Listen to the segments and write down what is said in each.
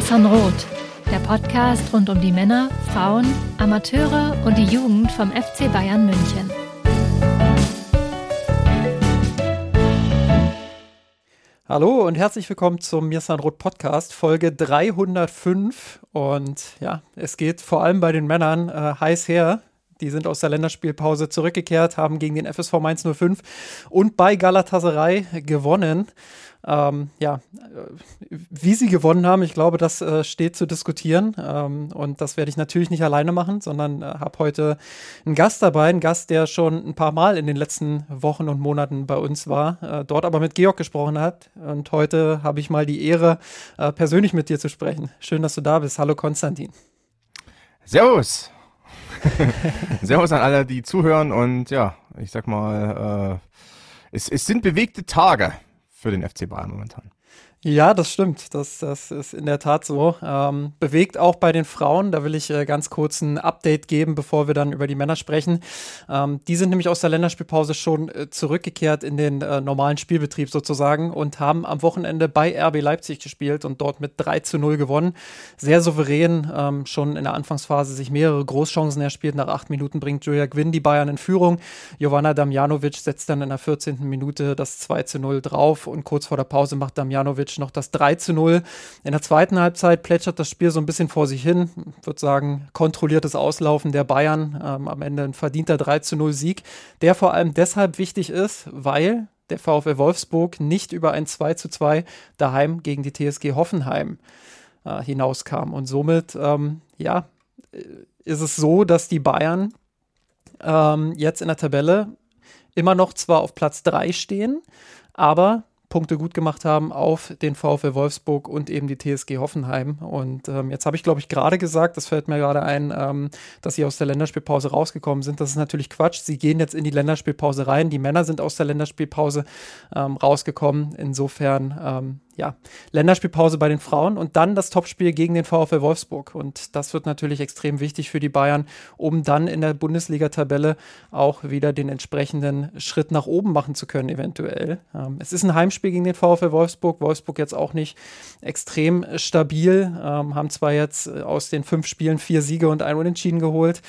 Mir Roth, der Podcast rund um die Männer, Frauen, Amateure und die Jugend vom FC Bayern München. Hallo und herzlich willkommen zum Mirsan Roth Podcast, Folge 305. Und ja, es geht vor allem bei den Männern äh, heiß her. Die sind aus der Länderspielpause zurückgekehrt, haben gegen den FSV Mainz 05 und bei Galatasaray gewonnen. Ähm, ja, äh, wie sie gewonnen haben, ich glaube, das äh, steht zu diskutieren. Ähm, und das werde ich natürlich nicht alleine machen, sondern äh, habe heute einen Gast dabei, einen Gast, der schon ein paar Mal in den letzten Wochen und Monaten bei uns war, äh, dort aber mit Georg gesprochen hat. Und heute habe ich mal die Ehre, äh, persönlich mit dir zu sprechen. Schön, dass du da bist. Hallo Konstantin. Servus. Servus an alle, die zuhören und ja, ich sag mal, äh, es, es sind bewegte Tage für den FC Bayern momentan. Ja, das stimmt. Das, das ist in der Tat so. Ähm, bewegt auch bei den Frauen. Da will ich äh, ganz kurz ein Update geben, bevor wir dann über die Männer sprechen. Ähm, die sind nämlich aus der Länderspielpause schon äh, zurückgekehrt in den äh, normalen Spielbetrieb sozusagen und haben am Wochenende bei RB Leipzig gespielt und dort mit 3 zu 0 gewonnen. Sehr souverän. Ähm, schon in der Anfangsphase sich mehrere Großchancen erspielt. Nach acht Minuten bringt Julia Gwynn die Bayern in Führung. Jovanna Damjanovic setzt dann in der 14. Minute das 2 zu 0 drauf und kurz vor der Pause macht Damjanovic Djurdjic noch das 3 zu 0. In der zweiten Halbzeit plätschert das Spiel so ein bisschen vor sich hin. Ich würde sagen, kontrolliertes Auslaufen der Bayern. Ähm, am Ende ein verdienter 3 zu 0 Sieg, der vor allem deshalb wichtig ist, weil der VfL Wolfsburg nicht über ein 2 zu 2 daheim gegen die TSG Hoffenheim äh, hinauskam. Und somit, ähm, ja, ist es so, dass die Bayern ähm, jetzt in der Tabelle immer noch zwar auf Platz 3 stehen, aber Punkte gut gemacht haben auf den VfL Wolfsburg und eben die TSG Hoffenheim. Und ähm, jetzt habe ich, glaube ich, gerade gesagt, das fällt mir gerade ein, ähm, dass sie aus der Länderspielpause rausgekommen sind. Das ist natürlich Quatsch. Sie gehen jetzt in die Länderspielpause rein. Die Männer sind aus der Länderspielpause ähm, rausgekommen. Insofern ähm, ja, Länderspielpause bei den Frauen und dann das Topspiel gegen den VfL Wolfsburg. Und das wird natürlich extrem wichtig für die Bayern, um dann in der Bundesliga-Tabelle auch wieder den entsprechenden Schritt nach oben machen zu können, eventuell. Ähm, es ist ein Heimspiel gegen den VfL Wolfsburg. Wolfsburg jetzt auch nicht extrem stabil, ähm, haben zwar jetzt aus den fünf Spielen vier Siege und ein Unentschieden geholt.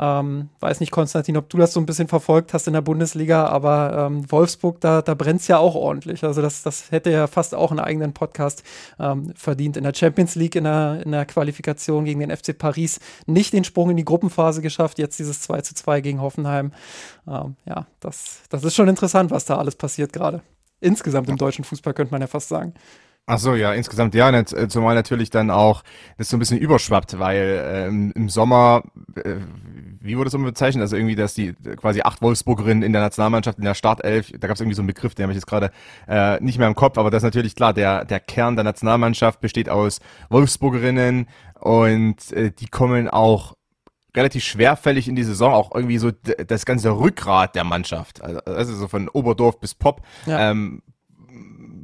Ähm, weiß nicht, Konstantin, ob du das so ein bisschen verfolgt hast in der Bundesliga, aber ähm, Wolfsburg, da, da brennt es ja auch ordentlich. Also das, das hätte ja fast auch einen eigenen Podcast ähm, verdient. In der Champions League, in der, in der Qualifikation gegen den FC Paris nicht den Sprung in die Gruppenphase geschafft, jetzt dieses 2 zu 2 gegen Hoffenheim. Ähm, ja, das, das ist schon interessant, was da alles passiert gerade. Insgesamt im deutschen Fußball könnte man ja fast sagen. Ach so, ja, insgesamt ja, nicht, äh, zumal natürlich dann auch das so ein bisschen überschwappt, weil ähm, im Sommer, äh, wie wurde es immer bezeichnet, also irgendwie, dass die quasi acht Wolfsburgerinnen in der Nationalmannschaft, in der Startelf, da gab es irgendwie so einen Begriff, den habe ich jetzt gerade äh, nicht mehr im Kopf, aber das ist natürlich klar, der, der Kern der Nationalmannschaft besteht aus Wolfsburgerinnen und äh, die kommen auch relativ schwerfällig in die Saison, auch irgendwie so das ganze Rückgrat der Mannschaft, also, also so von Oberdorf bis Pop, ja. ähm,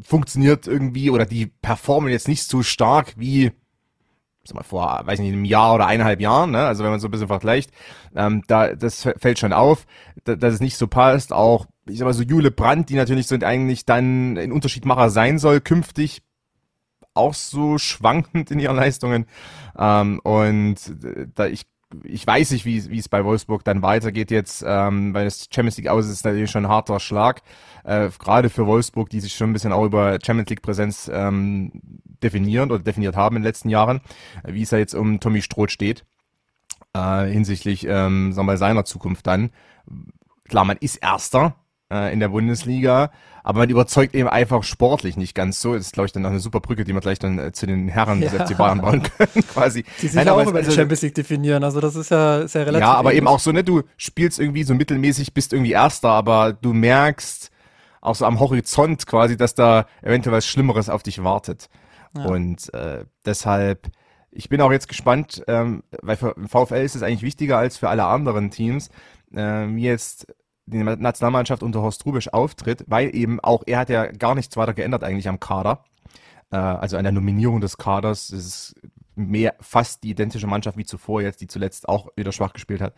funktioniert irgendwie oder die performen jetzt nicht so stark wie sag mal, vor, weiß nicht, einem Jahr oder eineinhalb Jahren, ne? also wenn man so ein bisschen vergleicht, ähm, da, das fällt schon auf, da, dass es nicht so passt. Auch, ich sag mal, so Jule Brandt, die natürlich so eigentlich dann ein Unterschiedmacher sein soll, künftig auch so schwankend in ihren Leistungen. Ähm, und äh, da ich ich weiß nicht, wie, wie es bei Wolfsburg dann weitergeht jetzt, ähm, weil das Champions League aus ist natürlich schon ein harter Schlag. Äh, gerade für Wolfsburg, die sich schon ein bisschen auch über Champions League Präsenz ähm, definieren oder definiert haben in den letzten Jahren, wie es ja jetzt um Tommy Stroth steht, äh, hinsichtlich ähm, sagen wir, seiner Zukunft dann. Klar, man ist Erster, äh, in der Bundesliga. Aber man überzeugt eben einfach sportlich nicht ganz so. Das ist, glaube ich, dann noch eine super Brücke, die wir gleich dann äh, zu den Herren ja. des FC Bayern bauen können, quasi. Die sich Nein, auch über die also, Champions League definieren. Also das ist ja, ist ja relativ. Ja, aber ähnlich. eben auch so, ne, du spielst irgendwie so mittelmäßig, bist irgendwie Erster, aber du merkst auch so am Horizont quasi, dass da eventuell was Schlimmeres auf dich wartet. Ja. Und äh, deshalb, ich bin auch jetzt gespannt, ähm, weil für VfL ist es eigentlich wichtiger als für alle anderen Teams, äh, wie jetzt die Nationalmannschaft unter Horst Rubisch auftritt, weil eben auch er hat ja gar nichts weiter geändert eigentlich am Kader. Äh, also an der Nominierung des Kaders. Es ist mehr fast die identische Mannschaft wie zuvor jetzt, die zuletzt auch wieder schwach gespielt hat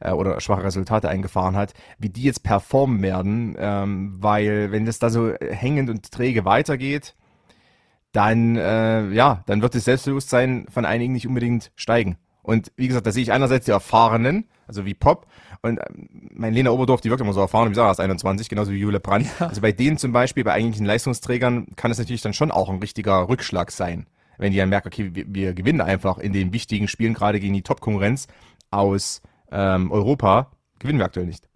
äh, oder schwache Resultate eingefahren hat, wie die jetzt performen werden, ähm, weil wenn das da so hängend und träge weitergeht, dann, äh, ja, dann wird das Selbstbewusstsein von einigen nicht unbedingt steigen. Und wie gesagt, da sehe ich einerseits die Erfahrenen, also wie Pop, und äh, mein Lena Oberdorf, die wirkt immer so erfahren, wie gesagt, erst 21, genauso wie Jule Brandt. Ja. Also bei denen zum Beispiel, bei eigentlichen Leistungsträgern, kann es natürlich dann schon auch ein richtiger Rückschlag sein. Wenn die dann merken, okay, wir, wir gewinnen einfach in den wichtigen Spielen, gerade gegen die Top-Konkurrenz aus ähm, Europa, gewinnen wir aktuell nicht.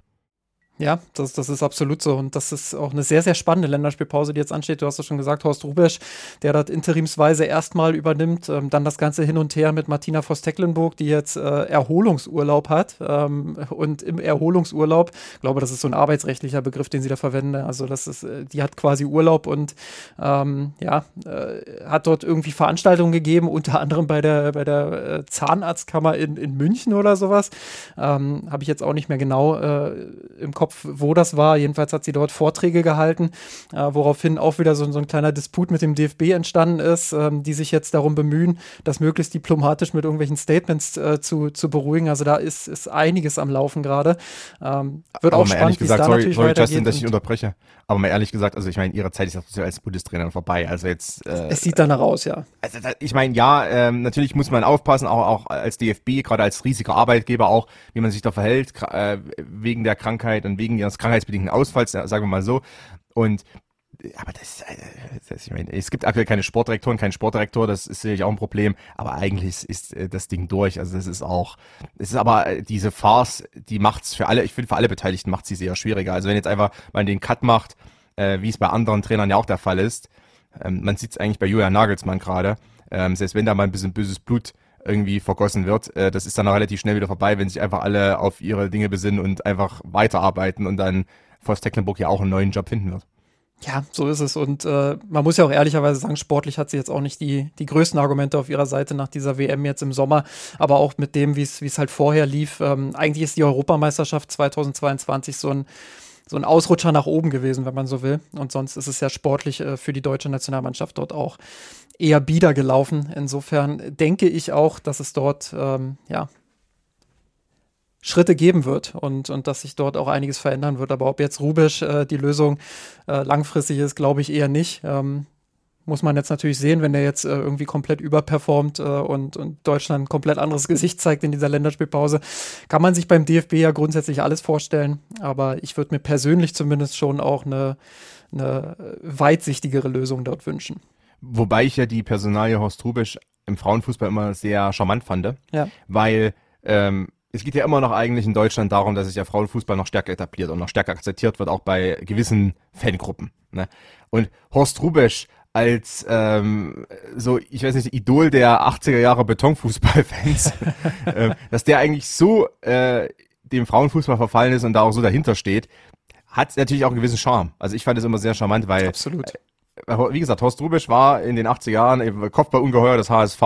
Ja, das, das ist absolut so. Und das ist auch eine sehr, sehr spannende Länderspielpause, die jetzt ansteht. Du hast ja schon gesagt, Horst Rubesch, der das interimsweise erstmal übernimmt. Ähm, dann das Ganze hin und her mit Martina Voss-Tecklenburg, die jetzt äh, Erholungsurlaub hat. Ähm, und im Erholungsurlaub, glaube, das ist so ein arbeitsrechtlicher Begriff, den sie da verwenden. Also, das ist, äh, die hat quasi Urlaub und ähm, ja, äh, hat dort irgendwie Veranstaltungen gegeben, unter anderem bei der, bei der äh, Zahnarztkammer in, in München oder sowas. Ähm, Habe ich jetzt auch nicht mehr genau äh, im Kopf Kopf, wo das war. Jedenfalls hat sie dort Vorträge gehalten, äh, woraufhin auch wieder so, so, ein kleiner Disput mit dem DFB entstanden ist, ähm, die sich jetzt darum bemühen, das möglichst diplomatisch mit irgendwelchen Statements äh, zu, zu beruhigen. Also da ist, ist einiges am Laufen gerade. Ähm, wird Aber auch spannend, wie es da sorry, natürlich sorry, Justin, dass ich unterbreche. Aber mal ehrlich gesagt, also ich meine, ihre Zeit ist auch als Bundestrainer vorbei. Also jetzt. Äh, es sieht danach aus, ja. Also ich meine, ja, ähm, natürlich muss man aufpassen, auch, auch als DFB, gerade als riesiger Arbeitgeber auch, wie man sich da verhält, äh, wegen der Krankheit und wegen ihres krankheitsbedingten Ausfalls, sagen wir mal so. Und aber das, äh, das, ich meine, es gibt aktuell keine Sportdirektoren, keinen Sportdirektor, das ist sicherlich auch ein Problem, aber eigentlich ist, äh, das Ding durch. Also das ist auch, es ist aber äh, diese Farce, die macht's für alle, ich finde für alle Beteiligten macht sie sehr schwieriger. Also wenn jetzt einfach man den Cut macht, äh, wie es bei anderen Trainern ja auch der Fall ist, ähm, man sieht es eigentlich bei Julian Nagelsmann gerade, ähm, selbst wenn da mal ein bisschen böses Blut irgendwie vergossen wird, das ist dann auch relativ schnell wieder vorbei, wenn sich einfach alle auf ihre Dinge besinnen und einfach weiterarbeiten und dann Forst Tecklenburg ja auch einen neuen Job finden wird. Ja, so ist es. Und äh, man muss ja auch ehrlicherweise sagen, sportlich hat sie jetzt auch nicht die, die größten Argumente auf ihrer Seite nach dieser WM jetzt im Sommer, aber auch mit dem, wie es halt vorher lief. Ähm, eigentlich ist die Europameisterschaft 2022 so ein, so ein Ausrutscher nach oben gewesen, wenn man so will. Und sonst ist es ja sportlich äh, für die deutsche Nationalmannschaft dort auch eher bieder gelaufen. Insofern denke ich auch, dass es dort ähm, ja Schritte geben wird und, und dass sich dort auch einiges verändern wird. Aber ob jetzt Rubisch äh, die Lösung äh, langfristig ist, glaube ich eher nicht. Ähm, muss man jetzt natürlich sehen, wenn der jetzt äh, irgendwie komplett überperformt äh, und, und Deutschland ein komplett anderes Gesicht zeigt in dieser Länderspielpause, kann man sich beim DFB ja grundsätzlich alles vorstellen. Aber ich würde mir persönlich zumindest schon auch eine, eine weitsichtigere Lösung dort wünschen. Wobei ich ja die Personalie Horst Rubisch im Frauenfußball immer sehr charmant fand, ja. weil ähm, es geht ja immer noch eigentlich in Deutschland darum, dass sich der Frauenfußball noch stärker etabliert und noch stärker akzeptiert wird, auch bei gewissen Fangruppen. Ne? Und Horst Rubesch als ähm, so, ich weiß nicht, Idol der 80er Jahre Betonfußballfans, äh, dass der eigentlich so äh, dem Frauenfußball verfallen ist und da auch so dahinter steht, hat natürlich auch einen gewissen Charme. Also ich fand es immer sehr charmant, weil Absolut wie gesagt, Horst Rubisch war in den 80er Jahren Kopfballungeheuer des HSV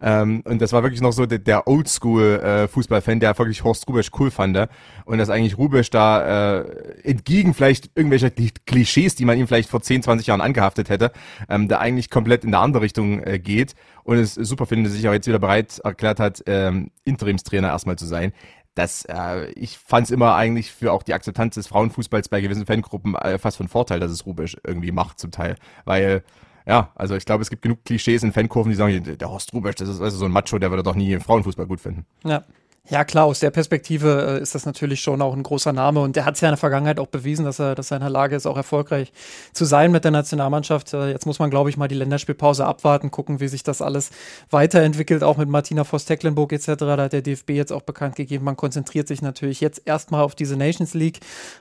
ähm, und das war wirklich noch so der, der Oldschool-Fußballfan, äh, der wirklich Horst Rubisch cool fand und dass eigentlich Rubisch da äh, entgegen vielleicht irgendwelcher Klischees, die man ihm vielleicht vor 10, 20 Jahren angehaftet hätte, ähm, da eigentlich komplett in der andere Richtung äh, geht. Und es super finde, dass sich auch jetzt wieder bereit erklärt hat, ähm, Interimstrainer erstmal zu sein das, äh, ich fand es immer eigentlich für auch die Akzeptanz des Frauenfußballs bei gewissen Fangruppen äh, fast von Vorteil, dass es Rubisch irgendwie macht zum Teil. Weil, ja, also ich glaube, es gibt genug Klischees in Fankurven, die sagen, der Horst Rubisch, das ist also so ein Macho, der würde doch nie Frauenfußball gut finden. Ja. Ja, klar, aus der Perspektive äh, ist das natürlich schon auch ein großer Name und der hat es ja in der Vergangenheit auch bewiesen, dass er, dass er in der Lage ist, auch erfolgreich zu sein mit der Nationalmannschaft. Äh, jetzt muss man, glaube ich, mal die Länderspielpause abwarten, gucken, wie sich das alles weiterentwickelt, auch mit Martina Voss-Tecklenburg etc. Da hat der DFB jetzt auch bekannt gegeben, man konzentriert sich natürlich jetzt erstmal auf diese Nations League.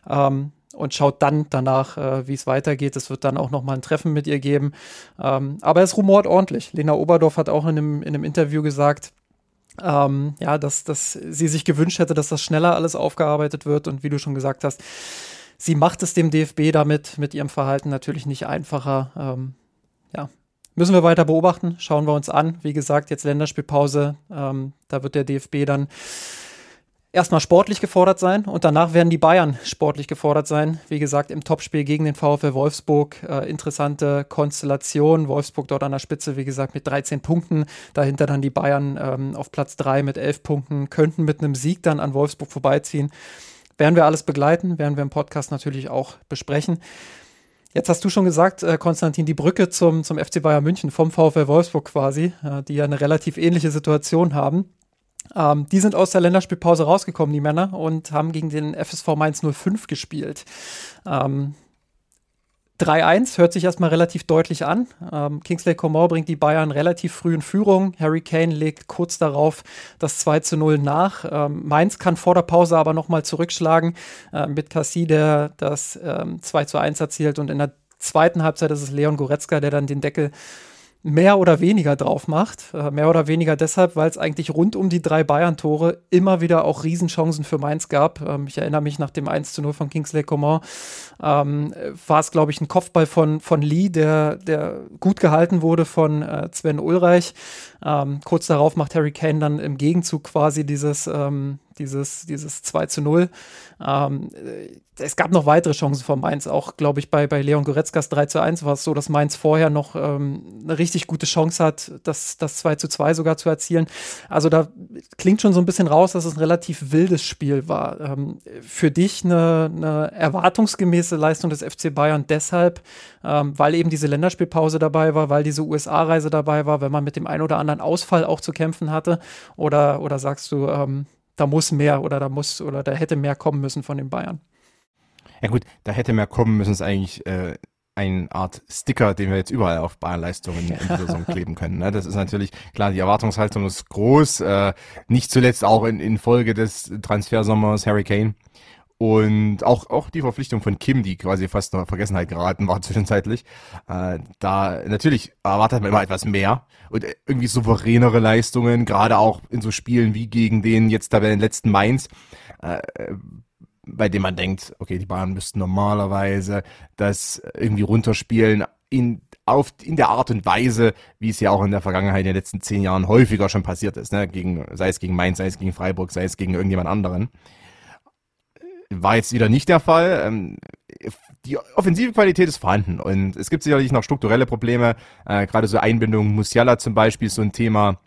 Ähm, und schaut dann danach, äh, wie es weitergeht. Es wird dann auch nochmal ein Treffen mit ihr geben. Ähm, aber es rumort ordentlich. Lena Oberdorf hat auch in einem, in einem Interview gesagt, ähm, ja, dass, dass sie sich gewünscht hätte, dass das schneller alles aufgearbeitet wird. Und wie du schon gesagt hast, sie macht es dem DFB damit mit ihrem Verhalten natürlich nicht einfacher. Ähm, ja, müssen wir weiter beobachten, schauen wir uns an. Wie gesagt, jetzt Länderspielpause. Ähm, da wird der DFB dann erstmal sportlich gefordert sein und danach werden die Bayern sportlich gefordert sein. Wie gesagt, im Topspiel gegen den VfL Wolfsburg. Äh, interessante Konstellation. Wolfsburg dort an der Spitze, wie gesagt, mit 13 Punkten. Dahinter dann die Bayern ähm, auf Platz 3 mit 11 Punkten. Könnten mit einem Sieg dann an Wolfsburg vorbeiziehen. Werden wir alles begleiten, werden wir im Podcast natürlich auch besprechen. Jetzt hast du schon gesagt, äh, Konstantin, die Brücke zum, zum FC Bayern München vom VfL Wolfsburg quasi, äh, die ja eine relativ ähnliche Situation haben. Ähm, die sind aus der Länderspielpause rausgekommen, die Männer, und haben gegen den FSV Mainz 05 gespielt. Ähm, 3-1 hört sich erstmal relativ deutlich an. Ähm, Kingsley Coman bringt die Bayern relativ früh in Führung. Harry Kane legt kurz darauf das 2 0 nach. Ähm, Mainz kann vor der Pause aber nochmal zurückschlagen äh, mit Cassie, der das ähm, 2 1 erzielt. Und in der zweiten Halbzeit ist es Leon Goretzka, der dann den Deckel mehr oder weniger drauf macht. Äh, mehr oder weniger deshalb, weil es eigentlich rund um die drei Bayern-Tore immer wieder auch Riesenchancen für Mainz gab. Ähm, ich erinnere mich nach dem 1 zu 0 von Kingsley Coman, ähm, war es, glaube ich, ein Kopfball von, von Lee, der, der gut gehalten wurde von äh, Sven Ulreich. Ähm, kurz darauf macht Harry Kane dann im Gegenzug quasi dieses, ähm, dieses, dieses 2 zu 0. Ähm, es gab noch weitere Chancen von Mainz, auch glaube ich bei, bei Leon Goretzkas 3 zu 1 war es so, dass Mainz vorher noch ähm, eine richtig gute Chance hat, das, das 2 zu 2 sogar zu erzielen. Also da klingt schon so ein bisschen raus, dass es ein relativ wildes Spiel war. Ähm, für dich eine, eine, erwartungsgemäße Leistung des FC Bayern deshalb, ähm, weil eben diese Länderspielpause dabei war, weil diese USA-Reise dabei war, wenn man mit dem einen oder anderen Ausfall auch zu kämpfen hatte? Oder, oder sagst du, ähm, da muss mehr oder da muss oder da hätte mehr kommen müssen von den Bayern. Ja gut, da hätte mehr kommen müssen, ist eigentlich äh, eine Art Sticker, den wir jetzt überall auf Bayern-Leistungen in dieser Saison kleben können. Ne? Das ist natürlich, klar, die Erwartungshaltung ist groß, äh, nicht zuletzt auch in, in Folge des Transfersommers Harry Kane. Und auch, auch die Verpflichtung von Kim, die quasi fast noch Vergessenheit geraten war zwischenzeitlich. Äh, da natürlich erwartet man immer etwas mehr und irgendwie souveränere Leistungen, gerade auch in so Spielen wie gegen den jetzt da bei den letzten Mainz, äh, bei dem man denkt, okay, die Bayern müssten normalerweise das irgendwie runterspielen in auf, in der Art und Weise, wie es ja auch in der Vergangenheit in den letzten zehn Jahren häufiger schon passiert ist, ne? gegen, sei es gegen Mainz, sei es gegen Freiburg, sei es gegen irgendjemand anderen. War jetzt wieder nicht der Fall. Ähm, die offensive Qualität ist vorhanden und es gibt sicherlich noch strukturelle Probleme. Äh, Gerade so Einbindung Musiala zum Beispiel ist so ein Thema.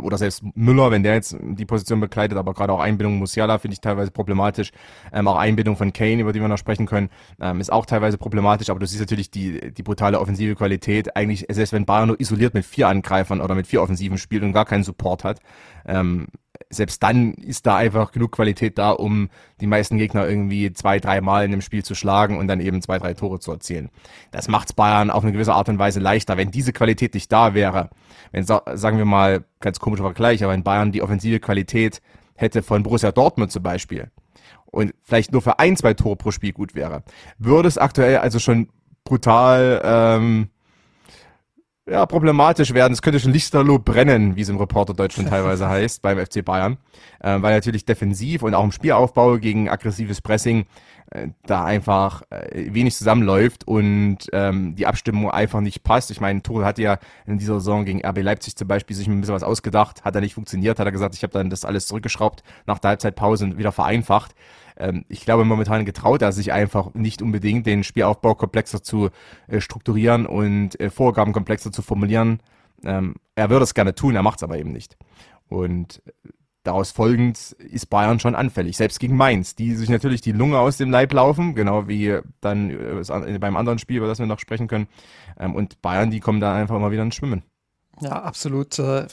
Oder selbst Müller, wenn der jetzt die Position bekleidet, aber gerade auch Einbindung Musiala finde ich teilweise problematisch. Ähm, auch Einbindung von Kane, über die wir noch sprechen können, ähm, ist auch teilweise problematisch. Aber du siehst natürlich die, die brutale offensive Qualität. Eigentlich, selbst wenn Bayern nur isoliert mit vier Angreifern oder mit vier Offensiven spielt und gar keinen Support hat, ähm, selbst dann ist da einfach genug Qualität da, um die meisten Gegner irgendwie zwei, drei Mal in dem Spiel zu schlagen und dann eben zwei, drei Tore zu erzielen. Das macht's Bayern auf eine gewisse Art und Weise leichter. Wenn diese Qualität nicht da wäre, wenn, sagen wir mal, ganz komischer Vergleich, aber wenn Bayern die offensive Qualität hätte von Borussia Dortmund zum Beispiel und vielleicht nur für ein, zwei Tore pro Spiel gut wäre, würde es aktuell also schon brutal ähm, ja, problematisch werden. Es könnte schon Lichterloh brennen, wie es im Reporter Deutschland teilweise heißt, beim FC Bayern. Äh, weil natürlich defensiv und auch im Spielaufbau gegen aggressives Pressing äh, da einfach äh, wenig zusammenläuft und ähm, die Abstimmung einfach nicht passt. Ich meine, Tuchel hat ja in dieser Saison gegen RB Leipzig zum Beispiel sich ein bisschen was ausgedacht, hat er nicht funktioniert, hat er gesagt, ich habe dann das alles zurückgeschraubt nach der Halbzeitpause und wieder vereinfacht. Ähm, ich glaube, momentan getraut er sich einfach nicht unbedingt, den Spielaufbau komplexer zu äh, strukturieren und äh, Vorgaben komplexer zu formulieren. Ähm, er würde es gerne tun, er macht es aber eben nicht. Und äh, daraus folgend ist Bayern schon anfällig, selbst gegen Mainz, die sich natürlich die Lunge aus dem Leib laufen, genau wie dann äh, beim anderen Spiel, über das wir noch sprechen können. Ähm, und Bayern, die kommen da einfach immer wieder ins Schwimmen. Ja, absolut. Äh,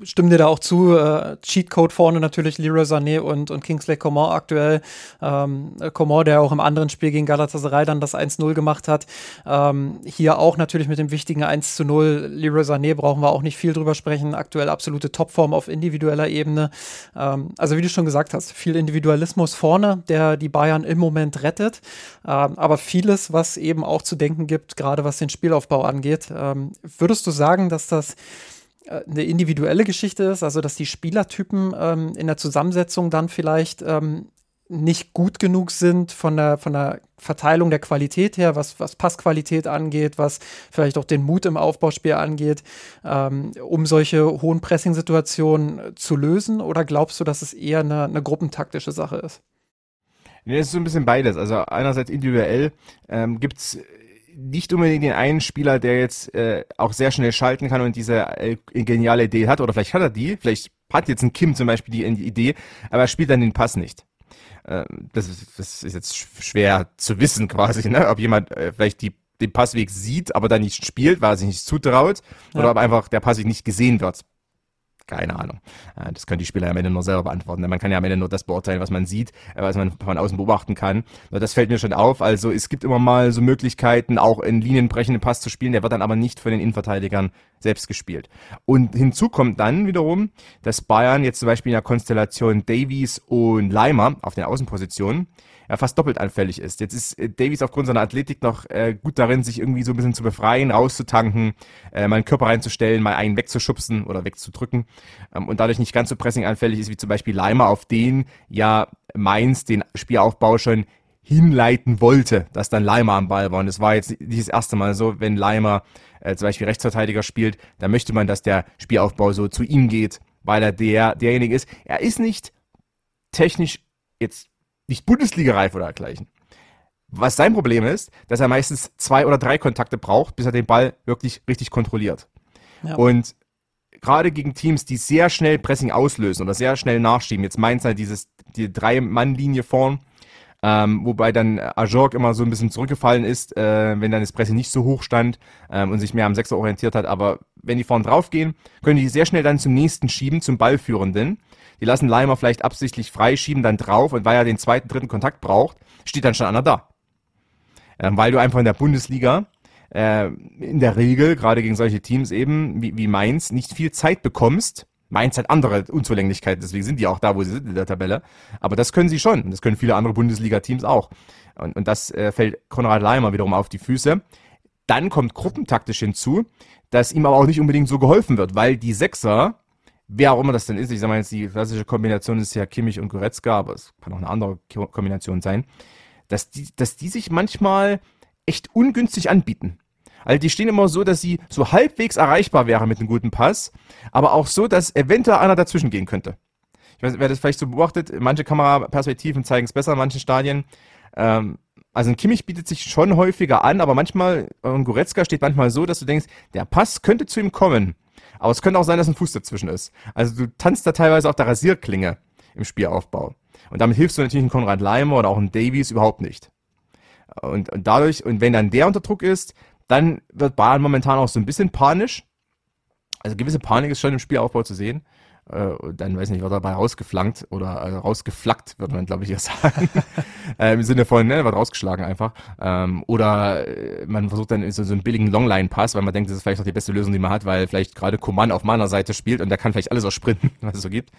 dir da auch zu. Äh, Cheatcode vorne natürlich Leroy Sané und, und Kingsley Coman aktuell. Ähm, Coman, der auch im anderen Spiel gegen Galatasaray dann das 1-0 gemacht hat. Ähm, hier auch natürlich mit dem wichtigen 1-0. Leroy Sané brauchen wir auch nicht viel drüber sprechen. Aktuell absolute Topform auf individueller Ebene. Ähm, also wie du schon gesagt hast, viel Individualismus vorne, der die Bayern im Moment rettet. Ähm, aber vieles, was eben auch zu denken gibt, gerade was den Spielaufbau angeht. Ähm, würdest du sagen, dass das äh, eine individuelle Geschichte ist, also dass die Spielertypen ähm, in der Zusammensetzung dann vielleicht ähm, nicht gut genug sind von der, von der Verteilung der Qualität her, was, was Passqualität angeht, was vielleicht auch den Mut im Aufbauspiel angeht, ähm, um solche hohen Pressing-Situationen zu lösen? Oder glaubst du, dass es eher eine, eine gruppentaktische Sache ist? Nee, es ist so ein bisschen beides. Also einerseits individuell ähm, gibt es nicht unbedingt den einen Spieler, der jetzt äh, auch sehr schnell schalten kann und diese äh, geniale Idee hat, oder vielleicht hat er die, vielleicht hat jetzt ein Kim zum Beispiel die, Idee, aber er spielt dann den Pass nicht. Äh, das, ist, das ist jetzt schwer zu wissen quasi, ne? ob jemand äh, vielleicht die den Passweg sieht, aber dann nicht spielt, weil er sich nicht zutraut, ja. oder ob einfach der Passweg nicht gesehen wird. Keine Ahnung. Das können die Spieler am Ende nur selber beantworten. Man kann ja am Ende nur das beurteilen, was man sieht, äh, was man von außen beobachten kann. Das fällt mir schon auf. Also es gibt immer mal so Möglichkeiten, auch in linienbrechenden Pass zu spielen. Der wird dann aber nicht von den Innenverteidigern selbst gespielt. Und hinzu kommt dann wiederum, dass Bayern jetzt zum Beispiel in der Konstellation Davies und Leimer auf den Außenpositionen ja, fast doppelt anfällig ist. Jetzt ist äh, Davies aufgrund seiner Athletik noch äh, gut darin, sich irgendwie so ein bisschen zu befreien, rauszutanken, äh, mal einen Körper reinzustellen, mal einen wegzuschubsen oder wegzudrücken ähm, und dadurch nicht ganz so pressinganfällig ist wie zum Beispiel Leimer, auf den ja Mainz den Spielaufbau schon hinleiten wollte, dass dann Leimer am Ball war. Und es war jetzt nicht das erste Mal so, wenn Leimer äh, zum Beispiel Rechtsverteidiger spielt, dann möchte man, dass der Spielaufbau so zu ihm geht, weil er der, derjenige ist. Er ist nicht technisch jetzt nicht Bundesliga-reif oder dergleichen. Was sein Problem ist, dass er meistens zwei oder drei Kontakte braucht, bis er den Ball wirklich richtig kontrolliert. Ja. Und gerade gegen Teams, die sehr schnell Pressing auslösen oder sehr schnell nachschieben, jetzt meint halt dieses, die Drei-Mann-Linie vorn, ähm, wobei dann Ajorg immer so ein bisschen zurückgefallen ist, äh, wenn dann das Pressing nicht so hoch stand ähm, und sich mehr am Sechser orientiert hat. Aber wenn die vorn drauf gehen, können die sehr schnell dann zum nächsten schieben, zum Ballführenden. Die lassen Leimer vielleicht absichtlich frei, schieben dann drauf und weil er den zweiten, dritten Kontakt braucht, steht dann schon einer da. Ähm, weil du einfach in der Bundesliga äh, in der Regel, gerade gegen solche Teams eben wie, wie Mainz, nicht viel Zeit bekommst. Mainz hat andere Unzulänglichkeiten, deswegen sind die auch da, wo sie sind in der Tabelle. Aber das können sie schon. Das können viele andere Bundesliga-Teams auch. Und, und das äh, fällt Konrad Leimer wiederum auf die Füße. Dann kommt gruppentaktisch hinzu, dass ihm aber auch nicht unbedingt so geholfen wird, weil die Sechser wer auch immer das denn ist, ich sag mal jetzt, die klassische Kombination ist ja Kimmich und Goretzka, aber es kann auch eine andere Kombination sein, dass die, dass die sich manchmal echt ungünstig anbieten. Also die stehen immer so, dass sie so halbwegs erreichbar wären mit einem guten Pass, aber auch so, dass eventuell einer dazwischen gehen könnte. Ich weiß, wer das vielleicht so beobachtet, manche Kameraperspektiven zeigen es besser in manchen Stadien. Ähm, also ein Kimmich bietet sich schon häufiger an, aber manchmal, ein Goretzka steht manchmal so, dass du denkst, der Pass könnte zu ihm kommen. Aber es könnte auch sein, dass ein Fuß dazwischen ist. Also du tanzt da teilweise auf der Rasierklinge im Spielaufbau. Und damit hilfst du natürlich einem Konrad Leimer oder auch einem Davies überhaupt nicht. Und, und dadurch, und wenn dann der unter Druck ist, dann wird Bayern momentan auch so ein bisschen panisch. Also gewisse Panik ist schon im Spielaufbau zu sehen äh, dann weiß nicht, wird dabei rausgeflankt oder also rausgeflackt, würde man glaube ich eher sagen. äh, Im Sinne von, ne, wird rausgeschlagen einfach. Ähm, oder äh, man versucht dann so, so einen billigen Longline-Pass, weil man denkt, das ist vielleicht auch die beste Lösung, die man hat, weil vielleicht gerade Coman auf meiner Seite spielt und der kann vielleicht alles auch sprinten, was es so gibt.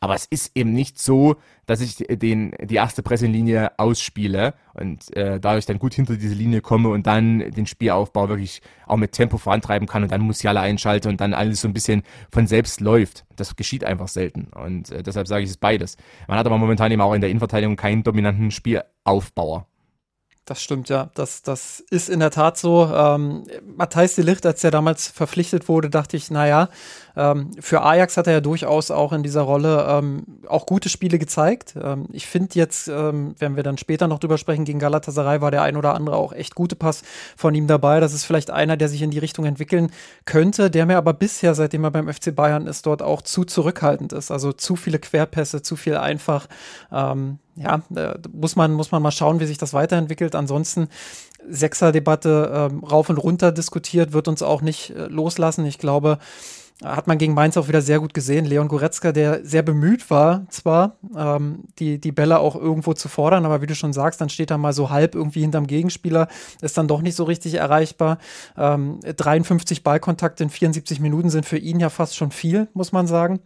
Aber es ist eben nicht so, dass ich den, die erste Presselinie ausspiele und äh, dadurch dann gut hinter diese Linie komme und dann den Spielaufbau wirklich auch mit Tempo vorantreiben kann und dann Musiala einschalte und dann alles so ein bisschen von selbst läuft. Das geschieht einfach selten und äh, deshalb sage ich es beides. Man hat aber momentan eben auch in der Innenverteidigung keinen dominanten Spielaufbauer. Das stimmt, ja. Das, das ist in der Tat so. Ähm, Matthijs de Licht, als er damals verpflichtet wurde, dachte ich, naja, ähm, für Ajax hat er ja durchaus auch in dieser Rolle ähm, auch gute Spiele gezeigt. Ähm, ich finde jetzt, ähm, wenn wir dann später noch drüber sprechen, gegen Galatasaray war der ein oder andere auch echt gute Pass von ihm dabei. Das ist vielleicht einer, der sich in die Richtung entwickeln könnte, der mir aber bisher, seitdem er beim FC Bayern ist, dort auch zu zurückhaltend ist. Also zu viele Querpässe, zu viel einfach. Ähm, ja, äh, muss man, muss man mal schauen, wie sich das weiterentwickelt. Ansonsten Sechser-Debatte ähm, rauf und runter diskutiert, wird uns auch nicht äh, loslassen. Ich glaube, hat man gegen Mainz auch wieder sehr gut gesehen. Leon Goretzka, der sehr bemüht war, zwar ähm, die, die Bälle auch irgendwo zu fordern, aber wie du schon sagst, dann steht er mal so halb irgendwie hinterm Gegenspieler, ist dann doch nicht so richtig erreichbar. Ähm, 53 Ballkontakte in 74 Minuten sind für ihn ja fast schon viel, muss man sagen.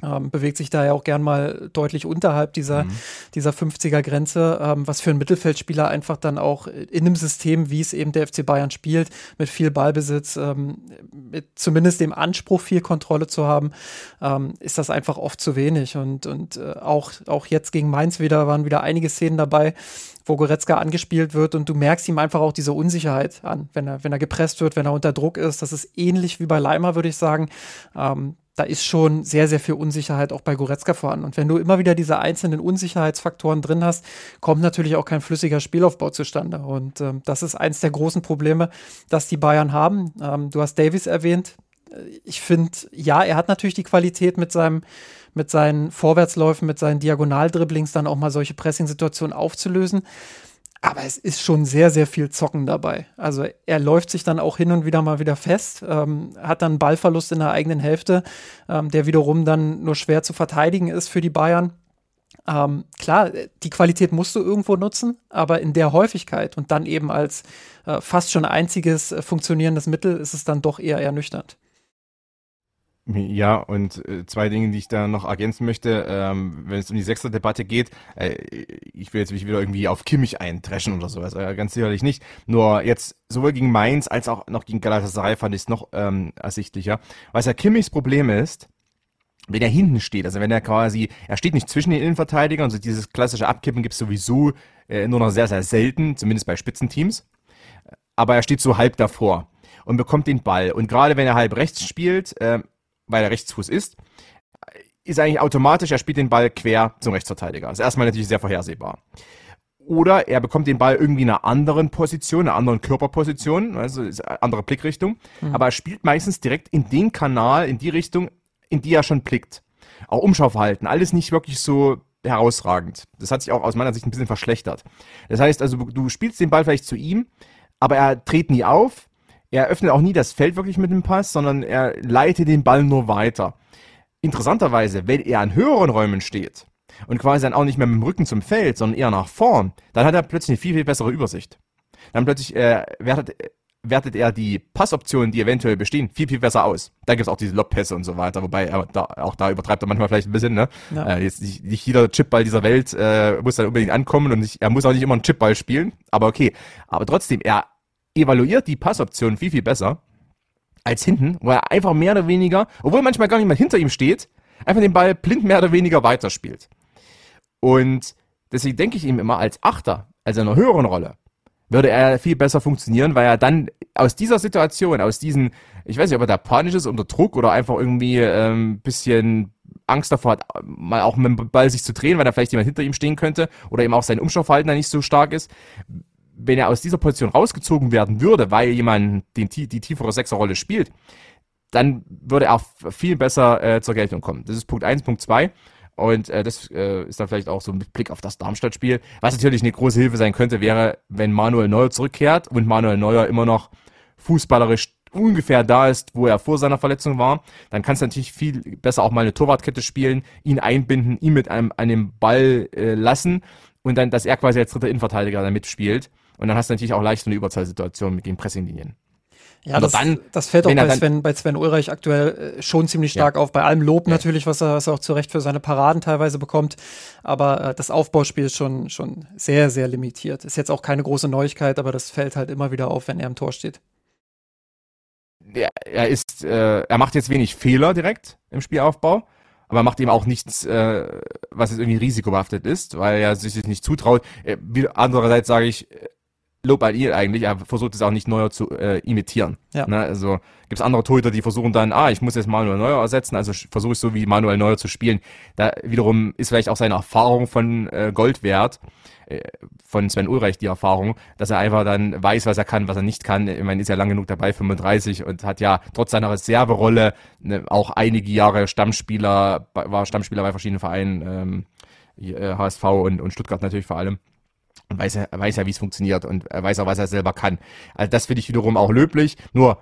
Ähm, bewegt sich da ja auch gern mal deutlich unterhalb dieser, mhm. dieser 50er-Grenze, ähm, was für einen Mittelfeldspieler einfach dann auch in einem System, wie es eben der FC Bayern spielt, mit viel Ballbesitz, ähm, mit zumindest dem Anspruch, viel Kontrolle zu haben, ähm, ist das einfach oft zu wenig. Und, und äh, auch, auch jetzt gegen Mainz wieder waren wieder einige Szenen dabei, wo Goretzka angespielt wird und du merkst ihm einfach auch diese Unsicherheit an, wenn er, wenn er gepresst wird, wenn er unter Druck ist. Das ist ähnlich wie bei Leimer, würde ich sagen. Ähm, da ist schon sehr, sehr viel Unsicherheit auch bei Goretzka vorhanden. Und wenn du immer wieder diese einzelnen Unsicherheitsfaktoren drin hast, kommt natürlich auch kein flüssiger Spielaufbau zustande. Und ähm, das ist eins der großen Probleme, dass die Bayern haben. Ähm, du hast Davis erwähnt. Ich finde, ja, er hat natürlich die Qualität mit seinem mit seinen Vorwärtsläufen, mit seinen Diagonaldribblings dann auch mal solche Pressing-Situationen aufzulösen. Aber es ist schon sehr, sehr viel Zocken dabei. Also er läuft sich dann auch hin und wieder mal wieder fest, ähm, hat dann Ballverlust in der eigenen Hälfte, ähm, der wiederum dann nur schwer zu verteidigen ist für die Bayern. Ähm, klar, die Qualität musst du irgendwo nutzen, aber in der Häufigkeit und dann eben als äh, fast schon einziges äh, funktionierendes Mittel ist es dann doch eher ernüchternd. Ja, und äh, zwei Dinge, die ich da noch ergänzen möchte, ähm, wenn es um die sechste Debatte geht, äh, ich will jetzt mich wieder irgendwie auf Kimmich eintreschen oder sowas, äh, ganz sicherlich nicht. Nur jetzt sowohl gegen Mainz als auch noch gegen Galatasaray fand ich es noch ähm, ersichtlicher. Was ja Kimmichs Problem ist, wenn er hinten steht, also wenn er quasi, er steht nicht zwischen den Innenverteidigern, also dieses klassische Abkippen gibt es sowieso äh, nur noch sehr, sehr selten, zumindest bei Spitzenteams, aber er steht so halb davor und bekommt den Ball. Und gerade wenn er halb rechts spielt, äh, weil er Rechtsfuß ist, ist eigentlich automatisch, er spielt den Ball quer zum Rechtsverteidiger. Das ist erstmal natürlich sehr vorhersehbar. Oder er bekommt den Ball irgendwie in einer anderen Position, einer anderen Körperposition, also andere Blickrichtung. Mhm. Aber er spielt meistens direkt in den Kanal, in die Richtung, in die er schon blickt. Auch Umschauverhalten, alles nicht wirklich so herausragend. Das hat sich auch aus meiner Sicht ein bisschen verschlechtert. Das heißt also, du spielst den Ball vielleicht zu ihm, aber er dreht nie auf, er öffnet auch nie das Feld wirklich mit dem Pass, sondern er leitet den Ball nur weiter. Interessanterweise, wenn er an höheren Räumen steht und quasi dann auch nicht mehr mit dem Rücken zum Feld, sondern eher nach vorn, dann hat er plötzlich eine viel, viel bessere Übersicht. Dann plötzlich äh, wertet, wertet er die Passoptionen, die eventuell bestehen, viel, viel besser aus. Da gibt es auch diese Lobpässe und so weiter, wobei er da, auch da übertreibt er manchmal vielleicht ein bisschen. Ne? Ja. Äh, jetzt nicht, nicht, jeder Chipball dieser Welt äh, muss dann unbedingt ankommen und nicht, er muss auch nicht immer einen Chipball spielen, aber okay. Aber trotzdem, er evaluiert die Passoption viel, viel besser als hinten, wo er einfach mehr oder weniger, obwohl manchmal gar nicht mal hinter ihm steht, einfach den Ball blind mehr oder weniger weiterspielt. Und deswegen denke ich ihm immer als Achter, also in einer höheren Rolle, würde er viel besser funktionieren, weil er dann aus dieser Situation, aus diesen, ich weiß nicht, ob er da panisch ist unter Druck oder einfach irgendwie ähm, bisschen Angst davor hat, mal auch mit dem Ball sich zu drehen, weil da vielleicht jemand hinter ihm stehen könnte oder eben auch sein Umschauverhalten da nicht so stark ist, wenn er aus dieser Position rausgezogen werden würde, weil jemand den, die tiefere Sechserrolle spielt, dann würde er viel besser äh, zur Geltung kommen. Das ist Punkt 1. Punkt 2. Und äh, das äh, ist dann vielleicht auch so mit Blick auf das Darmstadt-Spiel. Was natürlich eine große Hilfe sein könnte, wäre, wenn Manuel Neuer zurückkehrt und Manuel Neuer immer noch fußballerisch ungefähr da ist, wo er vor seiner Verletzung war. Dann kannst du natürlich viel besser auch mal eine Torwartkette spielen, ihn einbinden, ihn mit einem, einem Ball äh, lassen und dann, dass er quasi als dritter Innenverteidiger da mitspielt. Und dann hast du natürlich auch leicht so eine Überzahlsituation mit den Pressinglinien. Ja, das, dann, das fällt auch bei Sven, bei Sven Ulreich aktuell äh, schon ziemlich stark ja. auf. Bei allem Lob ja. natürlich, was er, was er auch zu Recht für seine Paraden teilweise bekommt. Aber äh, das Aufbauspiel ist schon, schon sehr, sehr limitiert. Ist jetzt auch keine große Neuigkeit, aber das fällt halt immer wieder auf, wenn er im Tor steht. Ja, er ist, äh, er macht jetzt wenig Fehler direkt im Spielaufbau aber macht ihm auch nichts, äh, was jetzt irgendwie risikobehaftet ist, weil er sich nicht zutraut. Äh, andererseits sage ich, Lob an ihn eigentlich, er versucht es auch nicht Neuer zu äh, imitieren. Ja. Ne? Also gibt es andere Torhüter, die versuchen dann, ah, ich muss jetzt Manuel Neuer ersetzen, also versuche ich so wie Manuel Neuer zu spielen. Da wiederum ist vielleicht auch seine Erfahrung von äh, Gold wert, äh, von Sven Ulreich die Erfahrung, dass er einfach dann weiß, was er kann, was er nicht kann. Ich meine, ist ja lang genug dabei, 35 und hat ja trotz seiner Reserverolle ne, auch einige Jahre Stammspieler, war Stammspieler bei verschiedenen Vereinen, ähm, HSV und, und Stuttgart natürlich vor allem und weiß, er weiß ja, wie es funktioniert und er weiß auch, was er selber kann. Also das finde ich wiederum auch löblich. Nur,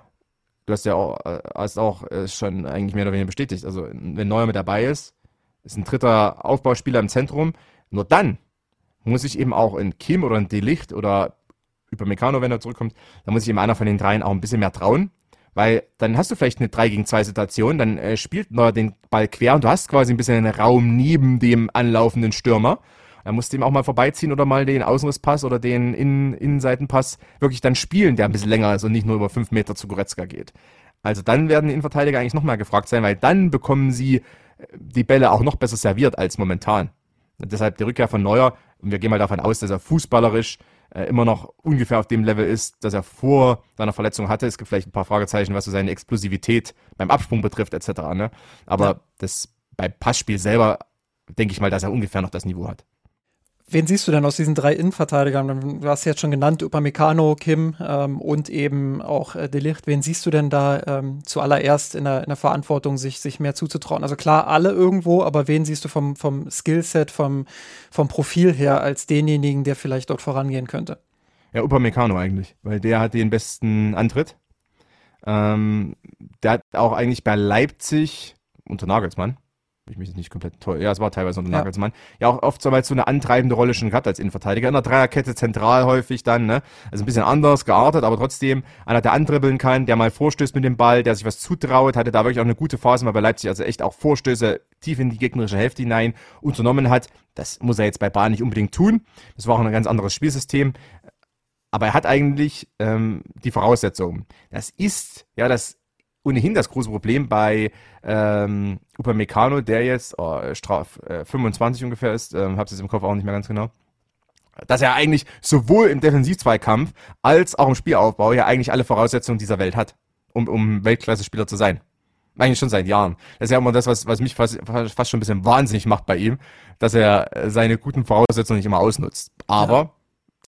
du hast ja auch, äh, hast auch äh, schon eigentlich mehr oder weniger bestätigt. Also, wenn Neuer mit dabei ist, ist ein dritter Aufbauspieler im Zentrum. Nur dann muss ich eben auch in Kim oder in Delicht oder über Meccano, wenn er zurückkommt, dann muss ich eben einer von den dreien auch ein bisschen mehr trauen. Weil dann hast du vielleicht eine 3 gegen 2 Situation, dann äh, spielt Neuer den Ball quer und du hast quasi ein bisschen einen Raum neben dem anlaufenden Stürmer. Er musste ihm auch mal vorbeiziehen oder mal den Außenrisspass oder den Innen Innenseitenpass wirklich dann spielen, der ein bisschen länger ist und nicht nur über fünf Meter zu Goretzka geht. Also dann werden die Innenverteidiger eigentlich noch mal gefragt sein, weil dann bekommen sie äh, die Bälle auch noch besser serviert als momentan. Und deshalb die Rückkehr von Neuer, und wir gehen mal davon aus, dass er fußballerisch äh, immer noch ungefähr auf dem Level ist, dass er vor seiner Verletzung hatte. Es gibt vielleicht ein paar Fragezeichen, was so seine Explosivität beim Absprung betrifft, etc. Ne? Aber ja. das beim Passspiel selber denke ich mal, dass er ungefähr noch das Niveau hat wen siehst du denn aus diesen drei Innenverteidigern? Du hast jetzt schon genannt, Upamecano, Kim ähm, und eben auch äh, Delicht. Wen siehst du denn da ähm, zuallererst in der, in der Verantwortung, sich, sich mehr zuzutrauen? Also klar, alle irgendwo, aber wen siehst du vom, vom Skillset, vom, vom Profil her als denjenigen, der vielleicht dort vorangehen könnte? Ja, Upamecano eigentlich, weil der hat den besten Antritt. Ähm, der hat auch eigentlich bei Leipzig unter Nagelsmann ich mich nicht komplett toll. Ja, es war teilweise unter Nagelsmann. Ja. ja, auch oft so, weil so eine antreibende Rolle schon gehabt als Innenverteidiger. In der Dreierkette zentral häufig dann, ne? Also ein bisschen anders geartet, aber trotzdem einer, der andribbeln kann, der mal vorstößt mit dem Ball, der sich was zutraut, hatte da wirklich auch eine gute Phase mal bei Leipzig, also echt auch Vorstöße tief in die gegnerische Hälfte hinein unternommen hat. Das muss er jetzt bei Bahn nicht unbedingt tun. Das war auch ein ganz anderes Spielsystem. Aber er hat eigentlich ähm, die Voraussetzungen. Das ist, ja, das ohnehin das große Problem bei ähm, Upamecano, der jetzt oh, Straf äh, 25 ungefähr ist, ähm, hab's jetzt im Kopf auch nicht mehr ganz genau, dass er eigentlich sowohl im Defensivzweikampf als auch im Spielaufbau ja eigentlich alle Voraussetzungen dieser Welt hat, um, um Weltklasse-Spieler zu sein. Eigentlich schon seit Jahren. Das ist ja immer das, was, was mich fast, fast schon ein bisschen wahnsinnig macht bei ihm, dass er seine guten Voraussetzungen nicht immer ausnutzt. Aber ja.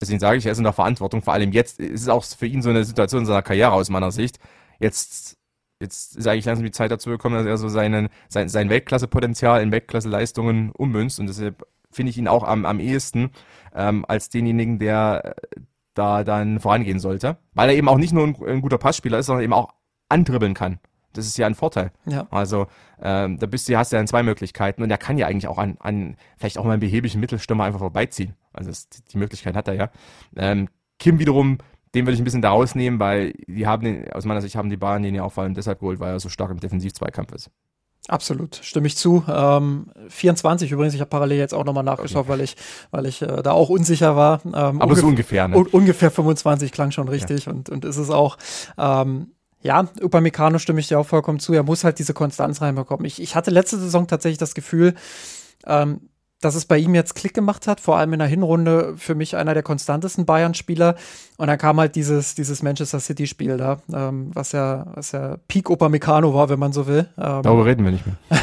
Deswegen sage ich, er ist in der Verantwortung, vor allem jetzt ist es auch für ihn so eine Situation in seiner Karriere aus meiner Sicht. Jetzt jetzt ist eigentlich langsam die Zeit dazu gekommen, dass er so seinen, sein, sein Weltklasse-Potenzial in Weltklasse-Leistungen ummünzt und deshalb finde ich ihn auch am, am ehesten ähm, als denjenigen, der äh, da dann vorangehen sollte, weil er eben auch nicht nur ein, ein guter Passspieler ist, sondern eben auch andribbeln kann. Das ist ja ein Vorteil. Ja. Also ähm, da bist du, hast du ja zwei Möglichkeiten und er kann ja eigentlich auch an, an vielleicht auch mal einen behäbigen Mittelstürmer einfach vorbeiziehen. Also das, die Möglichkeit hat er ja. Ähm, Kim wiederum den würde ich ein bisschen da rausnehmen, weil die haben den, aus meiner Sicht haben die Bayern den ja auch vor allem deshalb geholt, weil er so stark im Defensiv-Zweikampf ist. Absolut, stimme ich zu. Ähm, 24 übrigens, ich habe parallel jetzt auch nochmal nachgeschaut, okay. weil ich, weil ich äh, da auch unsicher war. Ähm, Aber so ungefähr, ne? Un ungefähr 25 klang schon richtig ja. und, und ist es auch. Ähm, ja, Upamecano stimme ich dir auch vollkommen zu. Er muss halt diese Konstanz reinbekommen. Ich, ich hatte letzte Saison tatsächlich das Gefühl, ähm, dass es bei ihm jetzt Klick gemacht hat, vor allem in der Hinrunde für mich einer der konstantesten Bayern-Spieler. Und dann kam halt dieses, dieses Manchester City-Spiel da, ähm, was ja, was ja Peak Upamecano war, wenn man so will. Ähm, Darüber reden wir nicht mehr.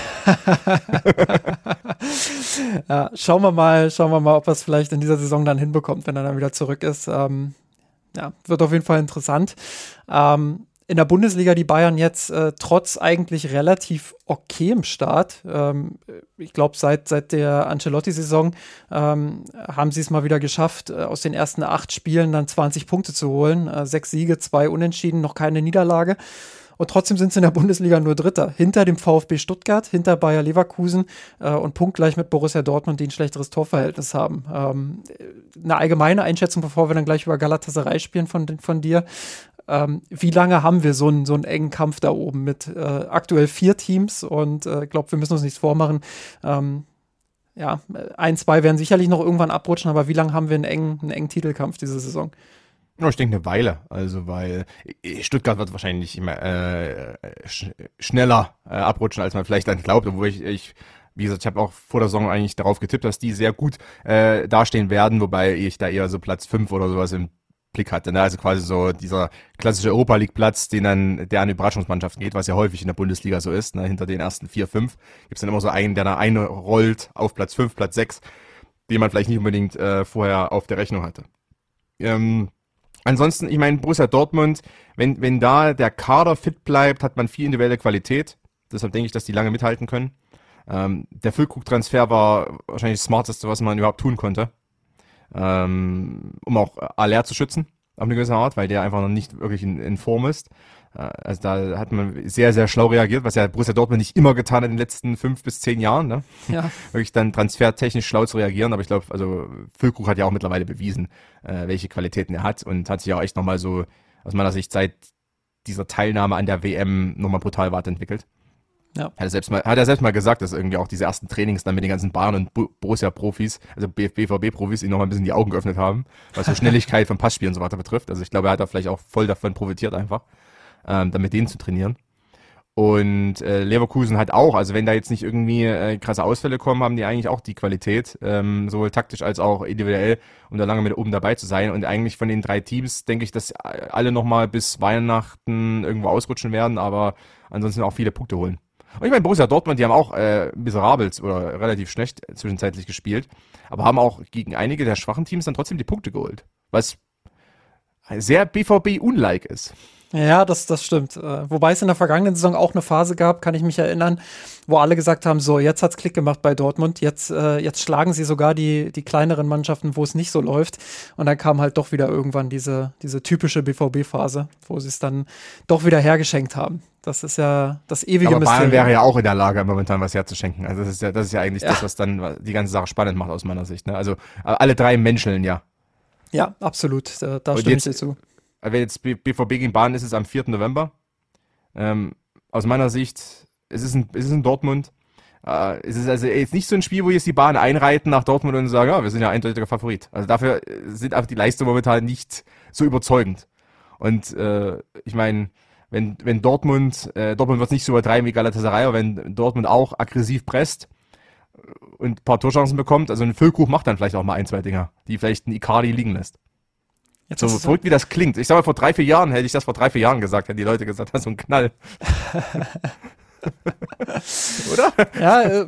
ja, schauen wir mal, schauen wir mal, ob er es vielleicht in dieser Saison dann hinbekommt, wenn er dann wieder zurück ist. Ähm, ja, wird auf jeden Fall interessant. Ähm, in der Bundesliga die Bayern jetzt äh, trotz eigentlich relativ okayem Start. Ähm, ich glaube, seit, seit der Ancelotti-Saison ähm, haben sie es mal wieder geschafft, äh, aus den ersten acht Spielen dann 20 Punkte zu holen. Äh, sechs Siege, zwei Unentschieden, noch keine Niederlage. Und trotzdem sind sie in der Bundesliga nur Dritter. Hinter dem VfB Stuttgart, hinter Bayer Leverkusen äh, und punktgleich mit Borussia Dortmund, die ein schlechteres Torverhältnis haben. Ähm, eine allgemeine Einschätzung, bevor wir dann gleich über Galatasaray spielen von, von dir ähm, wie lange haben wir so einen, so einen engen Kampf da oben mit äh, aktuell vier Teams und ich äh, glaube, wir müssen uns nichts vormachen. Ähm, ja, ein, zwei werden sicherlich noch irgendwann abrutschen, aber wie lange haben wir einen engen, einen engen Titelkampf diese Saison? Ich denke eine Weile, also weil Stuttgart wird wahrscheinlich immer äh, sch schneller äh, abrutschen, als man vielleicht dann glaubt, obwohl ich, ich wie gesagt, ich habe auch vor der Saison eigentlich darauf getippt, dass die sehr gut äh, dastehen werden, wobei ich da eher so Platz 5 oder sowas im Blick hatte. Ne? Also quasi so dieser klassische Europa League Platz, den dann, der an Überraschungsmannschaften geht, was ja häufig in der Bundesliga so ist. Ne? Hinter den ersten vier, fünf gibt es dann immer so einen, der da eine rollt auf Platz fünf, Platz sechs, den man vielleicht nicht unbedingt äh, vorher auf der Rechnung hatte. Ähm, ansonsten, ich meine, Borussia Dortmund, wenn, wenn da der Kader fit bleibt, hat man viel individuelle Qualität. Deshalb denke ich, dass die lange mithalten können. Ähm, der Füllkrug-Transfer war wahrscheinlich das Smarteste, was man überhaupt tun konnte ähm, um auch Aller zu schützen, auf eine gewisse Art, weil der einfach noch nicht wirklich in, in Form ist. Äh, also da hat man sehr, sehr schlau reagiert, was ja Borussia Dortmund nicht immer getan hat in den letzten fünf bis zehn Jahren. Ne? Ja. Wirklich dann transfertechnisch schlau zu reagieren. Aber ich glaube, also Füllkrug hat ja auch mittlerweile bewiesen, äh, welche Qualitäten er hat und hat sich auch echt nochmal so aus meiner Sicht seit dieser Teilnahme an der WM nochmal brutal weiterentwickelt. Ja. Hat er, selbst mal, hat er selbst mal gesagt, dass irgendwie auch diese ersten Trainings dann mit den ganzen Bayern und Borussia-Profis, also BVB-Profis, ihn noch mal ein bisschen die Augen geöffnet haben, was so Schnelligkeit von Passspielen und so weiter betrifft. Also ich glaube, er hat da vielleicht auch voll davon profitiert einfach, ähm, dann mit denen zu trainieren. Und äh, Leverkusen hat auch, also wenn da jetzt nicht irgendwie äh, krasse Ausfälle kommen, haben die eigentlich auch die Qualität, ähm, sowohl taktisch als auch individuell, um da lange mit oben dabei zu sein. Und eigentlich von den drei Teams denke ich, dass alle nochmal bis Weihnachten irgendwo ausrutschen werden, aber ansonsten auch viele Punkte holen. Und ich meine, Borussia Dortmund, die haben auch äh, miserabel oder relativ schlecht zwischenzeitlich gespielt, aber haben auch gegen einige der schwachen Teams dann trotzdem die Punkte geholt. Was sehr BVB-unlike ist. Ja, das, das stimmt. Äh, wobei es in der vergangenen Saison auch eine Phase gab, kann ich mich erinnern, wo alle gesagt haben, so, jetzt hat's Klick gemacht bei Dortmund, jetzt, äh, jetzt schlagen sie sogar die, die kleineren Mannschaften, wo es nicht so läuft. Und dann kam halt doch wieder irgendwann diese, diese typische BVB-Phase, wo sie es dann doch wieder hergeschenkt haben. Das ist ja das ewige Aber Bayern wäre ja auch in der Lage, momentan was herzuschenken. Also das ist ja, das ist ja eigentlich ja. das, was dann die ganze Sache spannend macht aus meiner Sicht. Ne? Also alle drei menscheln ja. Ja, absolut. Da, da stimme jetzt, ich dir zu wenn jetzt BVB gegen Bahn ist, ist es am 4. November. Ähm, aus meiner Sicht, es ist in, es ist in Dortmund. Äh, es ist also jetzt nicht so ein Spiel, wo jetzt die Bahn einreiten nach Dortmund und sagen, ja, wir sind ja eindeutiger Favorit. Also dafür sind einfach die Leistungen momentan nicht so überzeugend. Und äh, ich meine, wenn, wenn Dortmund, äh, Dortmund wird nicht so übertreiben wie Galatasaray, aber wenn Dortmund auch aggressiv presst und ein paar Torchancen bekommt, also ein Füllkuch macht dann vielleicht auch mal ein, zwei Dinger, die vielleicht ein Icardi liegen lässt. Jetzt so verrückt, wie das klingt. Ich sag mal, vor drei, vier Jahren hätte ich das vor drei, vier Jahren gesagt, hätten die Leute gesagt, das ist so ein Knall. Oder? Ja, äh,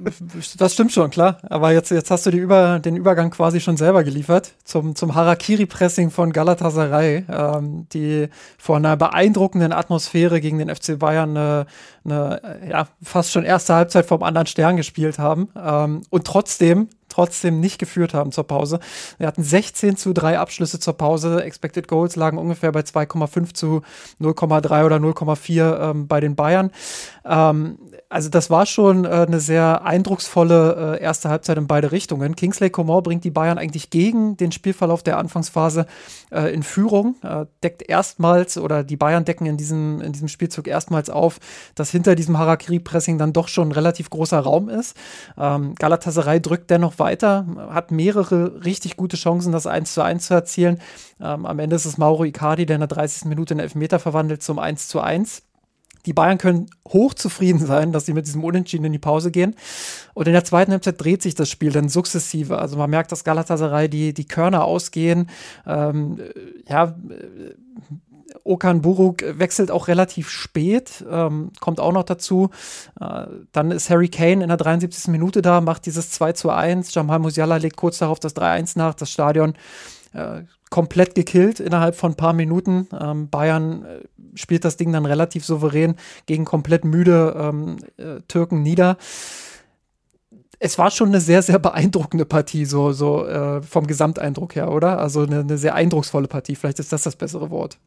das stimmt schon, klar. Aber jetzt, jetzt hast du Über, den Übergang quasi schon selber geliefert zum, zum Harakiri-Pressing von Galatasaray, ähm, die vor einer beeindruckenden Atmosphäre gegen den FC Bayern eine, eine ja, fast schon erste Halbzeit vom anderen Stern gespielt haben. Ähm, und trotzdem trotzdem nicht geführt haben zur Pause. Wir hatten 16 zu 3 Abschlüsse zur Pause. Expected Goals lagen ungefähr bei 2,5 zu 0,3 oder 0,4 ähm, bei den Bayern. Ähm, also das war schon äh, eine sehr eindrucksvolle äh, erste Halbzeit in beide Richtungen. Kingsley Coman bringt die Bayern eigentlich gegen den Spielverlauf der Anfangsphase äh, in Führung, äh, deckt erstmals oder die Bayern decken in diesem, in diesem Spielzug erstmals auf, dass hinter diesem Harakiri-Pressing dann doch schon ein relativ großer Raum ist. Ähm, Galatasaray drückt dennoch weiter, hat mehrere richtig gute Chancen, das 1 zu 1 zu erzielen. Ähm, am Ende ist es Mauro Icardi, der in der 30. Minute in Elfmeter verwandelt zum 1 zu 1. Die Bayern können hochzufrieden sein, dass sie mit diesem Unentschieden in die Pause gehen. Und in der zweiten Halbzeit dreht sich das Spiel dann sukzessive. Also man merkt, dass Galatasaray die, die Körner ausgehen. Ähm, ja, Okan Buruk wechselt auch relativ spät, ähm, kommt auch noch dazu. Äh, dann ist Harry Kane in der 73. Minute da, macht dieses 2 zu 1. Jamal Musiala legt kurz darauf das 3-1 nach. Das Stadion äh, komplett gekillt innerhalb von ein paar Minuten. Ähm, Bayern äh, spielt das Ding dann relativ souverän gegen komplett müde ähm, äh, Türken nieder. Es war schon eine sehr, sehr beeindruckende Partie, so, so äh, vom Gesamteindruck her, oder? Also eine, eine sehr eindrucksvolle Partie. Vielleicht ist das das bessere Wort.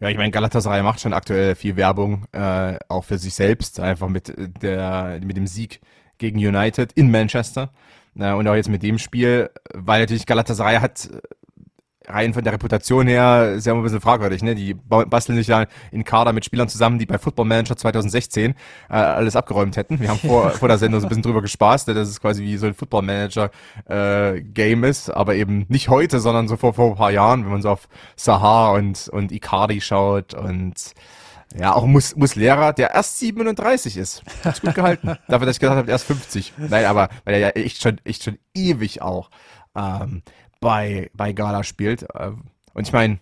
Ja, ich meine, Galatasaray macht schon aktuell viel Werbung, äh, auch für sich selbst, einfach mit, der, mit dem Sieg gegen United in Manchester. Äh, und auch jetzt mit dem Spiel, weil natürlich Galatasaray hat rein von der Reputation her ist ja immer ein bisschen fragwürdig. Ne? Die basteln sich ja in Kader mit Spielern zusammen, die bei Football Manager 2016 äh, alles abgeräumt hätten. Wir haben vor, vor der Sendung so ein bisschen drüber gespaßt, dass es quasi wie so ein Football Manager äh, Game ist, aber eben nicht heute, sondern so vor, vor ein paar Jahren, wenn man so auf Sahar und, und Icardi schaut und ja, auch Mus Muslera, der erst 37 ist. Hat's gut gehalten. Dafür, dass ich gesagt habe, erst 50. Nein, aber weil er ja echt schon, echt schon ewig auch ähm, bei, bei Gala spielt. Äh, und ich meine,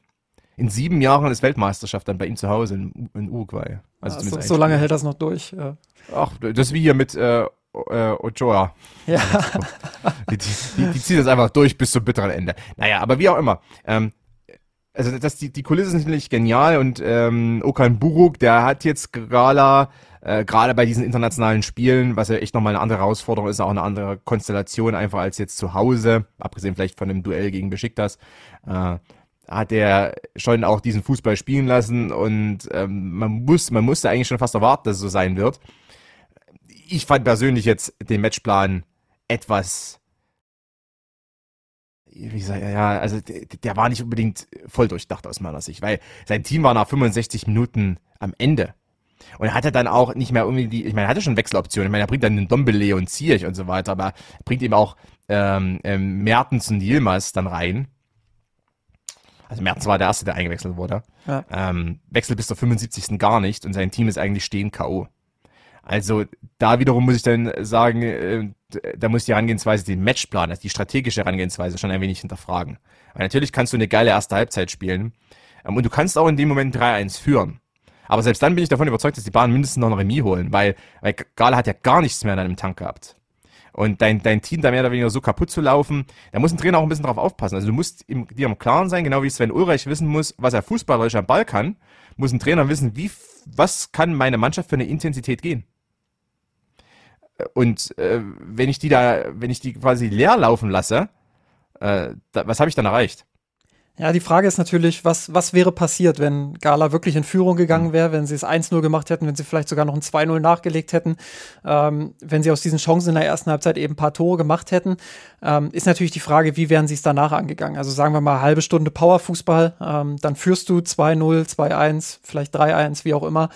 in sieben Jahren ist Weltmeisterschaft dann bei ihm zu Hause in, in Uruguay. Also ja, so, so lange hält das noch durch. Ja. Ach, das ist wie hier mit äh, äh, Ochoa. Ja. Die, die, die, die zieht das einfach durch bis zum bitteren Ende. Naja, aber wie auch immer. Ähm, also das, die, die Kulisse ist natürlich genial und ähm, Okan Buruk, der hat jetzt Gala äh, gerade bei diesen internationalen Spielen, was ja echt nochmal eine andere Herausforderung ist, auch eine andere Konstellation einfach als jetzt zu Hause, abgesehen vielleicht von dem Duell gegen Besiktas, äh, hat er schon auch diesen Fußball spielen lassen und ähm, man muss, man musste eigentlich schon fast erwarten, dass es so sein wird. Ich fand persönlich jetzt den Matchplan etwas wie gesagt, ja, also der, war nicht unbedingt voll durchdacht aus meiner Sicht, weil sein Team war nach 65 Minuten am Ende. Und er hatte dann auch nicht mehr irgendwie die, ich meine, er hatte schon Wechseloptionen. Ich meine, er bringt dann den Dombele und Ziyech und so weiter, aber er bringt eben auch ähm, ähm, Mertens und Yilmaz dann rein. Also Mertens war der Erste, der eingewechselt wurde. Ja. Ähm, wechselt bis zur 75. gar nicht und sein Team ist eigentlich stehen K.O. Also da wiederum muss ich dann sagen, äh, da muss die Herangehensweise, den Matchplan, also die strategische Herangehensweise schon ein wenig hinterfragen. Weil natürlich kannst du eine geile erste Halbzeit spielen ähm, und du kannst auch in dem Moment 3-1 führen. Aber selbst dann bin ich davon überzeugt, dass die Bayern mindestens noch ein Remis holen, weil, weil Gala hat ja gar nichts mehr in einem Tank gehabt. Und dein, dein Team da mehr oder weniger so kaputt zu laufen, da muss ein Trainer auch ein bisschen drauf aufpassen. Also du musst im, dir im Klaren sein, genau wie Sven Ulreich wissen muss, was er fußballerisch am Ball kann, muss ein Trainer wissen, wie, was kann meine Mannschaft für eine Intensität gehen. Und äh, wenn ich die da, wenn ich die quasi leer laufen lasse, äh, da, was habe ich dann erreicht? Ja, die Frage ist natürlich, was, was wäre passiert, wenn Gala wirklich in Führung gegangen wäre, wenn sie es 1-0 gemacht hätten, wenn sie vielleicht sogar noch ein 2-0 nachgelegt hätten, ähm, wenn sie aus diesen Chancen in der ersten Halbzeit eben ein paar Tore gemacht hätten, ähm, ist natürlich die Frage, wie wären sie es danach angegangen? Also sagen wir mal halbe Stunde Powerfußball, ähm, dann führst du 2-0, 2-1, vielleicht 3-1, wie auch immer,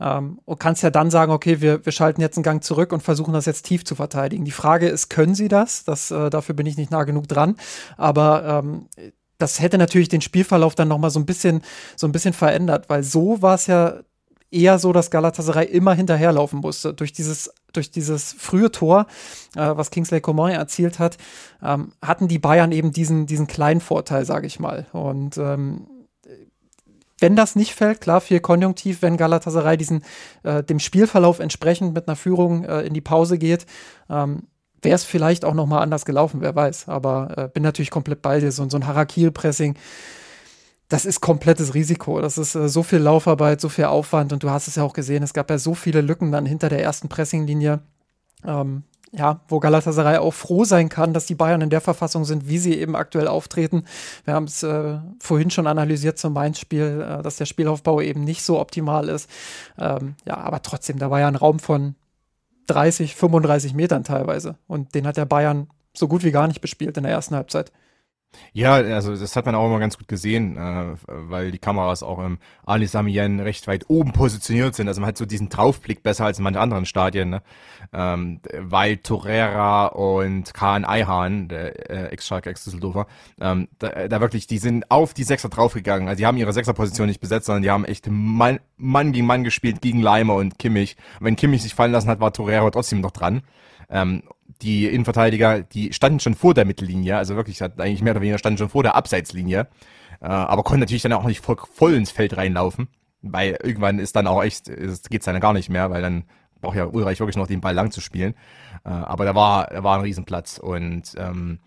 ähm, und kannst ja dann sagen, okay, wir, wir schalten jetzt einen Gang zurück und versuchen das jetzt tief zu verteidigen. Die Frage ist, können sie das? das äh, dafür bin ich nicht nah genug dran, aber ähm, das hätte natürlich den Spielverlauf dann noch mal so ein bisschen so ein bisschen verändert, weil so war es ja eher so, dass Galatasaray immer hinterherlaufen musste. Durch dieses, durch dieses frühe Tor, äh, was Kingsley Coman erzielt hat, ähm, hatten die Bayern eben diesen, diesen kleinen Vorteil, sage ich mal. Und ähm, wenn das nicht fällt, klar, viel Konjunktiv, wenn Galatasaray diesen, äh, dem Spielverlauf entsprechend mit einer Führung äh, in die Pause geht, ähm, wäre es vielleicht auch noch mal anders gelaufen, wer weiß. Aber äh, bin natürlich komplett bei dir. So, so ein Harakiri-Pressing, das ist komplettes Risiko. Das ist äh, so viel Laufarbeit, so viel Aufwand. Und du hast es ja auch gesehen, es gab ja so viele Lücken dann hinter der ersten Pressinglinie. Ähm, ja, wo Galatasaray auch froh sein kann, dass die Bayern in der Verfassung sind, wie sie eben aktuell auftreten. Wir haben es äh, vorhin schon analysiert zum Mainz-Spiel, äh, dass der Spielaufbau eben nicht so optimal ist. Ähm, ja, aber trotzdem, da war ja ein Raum von 30, 35 Metern teilweise. Und den hat der Bayern so gut wie gar nicht bespielt in der ersten Halbzeit. Ja, also das hat man auch immer ganz gut gesehen, äh, weil die Kameras auch im Ali Samien recht weit oben positioniert sind. Also man hat so diesen Draufblick besser als in manchen anderen Stadien, ne? ähm, weil Torreira und Kahn Eihan, der äh, Ex-Schalke, Ex-Düsseldorfer, ähm, da, da wirklich, die sind auf die Sechser draufgegangen. Also die haben ihre Sechserposition nicht besetzt, sondern die haben echt Mann, Mann gegen Mann gespielt, gegen Leimer und Kimmich. Und wenn Kimmich sich fallen lassen hat, war Torreira trotzdem noch dran. Ähm, die Innenverteidiger, die standen schon vor der Mittellinie, also wirklich, eigentlich mehr oder weniger standen schon vor der Abseitslinie, äh, aber konnten natürlich dann auch nicht voll, voll ins Feld reinlaufen, weil irgendwann ist dann auch echt, es geht's dann gar nicht mehr, weil dann braucht ja Ulreich wirklich noch den Ball lang zu spielen. Äh, aber da war, da war ein Riesenplatz und ähm,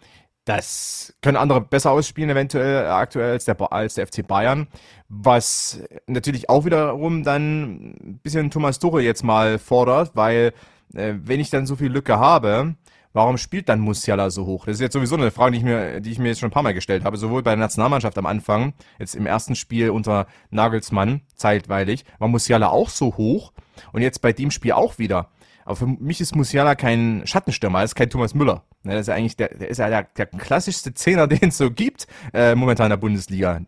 das können andere besser ausspielen, eventuell aktuell als der, als der FC Bayern. Was natürlich auch wiederum dann ein bisschen Thomas Tuchel jetzt mal fordert, weil äh, wenn ich dann so viel Lücke habe, warum spielt dann Musiala so hoch? Das ist jetzt sowieso eine Frage, die ich mir, die ich mir jetzt schon ein paar Mal gestellt habe. Sowohl bei der Nationalmannschaft am Anfang, jetzt im ersten Spiel unter Nagelsmann, zeitweilig, war Musiala auch so hoch und jetzt bei dem Spiel auch wieder. Aber für mich ist Musiala kein Schattenstürmer, er ist kein Thomas Müller. Das ist eigentlich der, der ist ja der, der klassischste Zehner, den es so gibt, äh, momentan in der Bundesliga.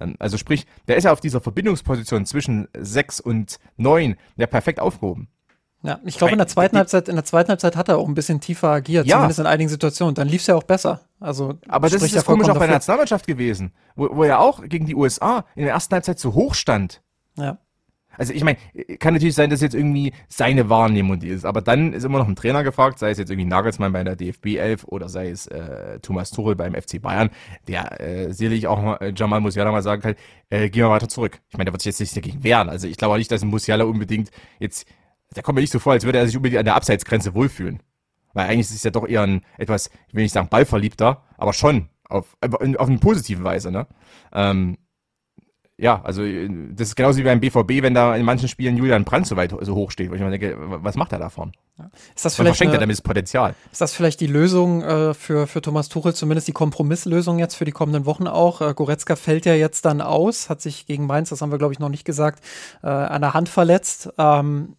Ähm, also sprich, der ist ja auf dieser Verbindungsposition zwischen 6 und 9 ja perfekt aufgehoben. Ja, ich glaube, in der zweiten Halbzeit, in der zweiten Halbzeit hat er auch ein bisschen tiefer agiert, ja. zumindest in einigen Situationen. Dann lief es ja auch besser. Also, aber das ist ja komisch auch bei der Nationalmannschaft gewesen, wo, wo er auch gegen die USA in der ersten Halbzeit zu hoch stand. Ja. Also ich meine, kann natürlich sein, dass jetzt irgendwie seine Wahrnehmung die ist, aber dann ist immer noch ein Trainer gefragt, sei es jetzt irgendwie Nagelsmann bei der DFB 11 oder sei es äh, Thomas Tuchel beim FC Bayern, der äh, sicherlich auch mal, äh, Jamal Musiala mal sagen kann, äh, gehen wir weiter zurück. Ich meine, der wird sich jetzt nicht dagegen wehren. Also ich glaube auch nicht, dass Musiala unbedingt jetzt der kommt mir nicht so vor, als würde er sich unbedingt an der Abseitsgrenze wohlfühlen. Weil eigentlich ist es ja doch eher ein etwas, ich will nicht sagen ballverliebter, aber schon auf, auf eine positive Weise, ne? Ähm, ja, also das ist genauso wie beim BVB, wenn da in manchen Spielen Julian Brandt so weit so hoch steht, ich mir denke, was macht er davon? Ist das vielleicht verschenkt eine, er damit das Potenzial? Ist das vielleicht die Lösung äh, für, für Thomas Tuchel, zumindest die Kompromisslösung jetzt für die kommenden Wochen auch? Äh, Goretzka fällt ja jetzt dann aus, hat sich gegen Mainz, das haben wir glaube ich noch nicht gesagt, äh, an der Hand verletzt. Ähm,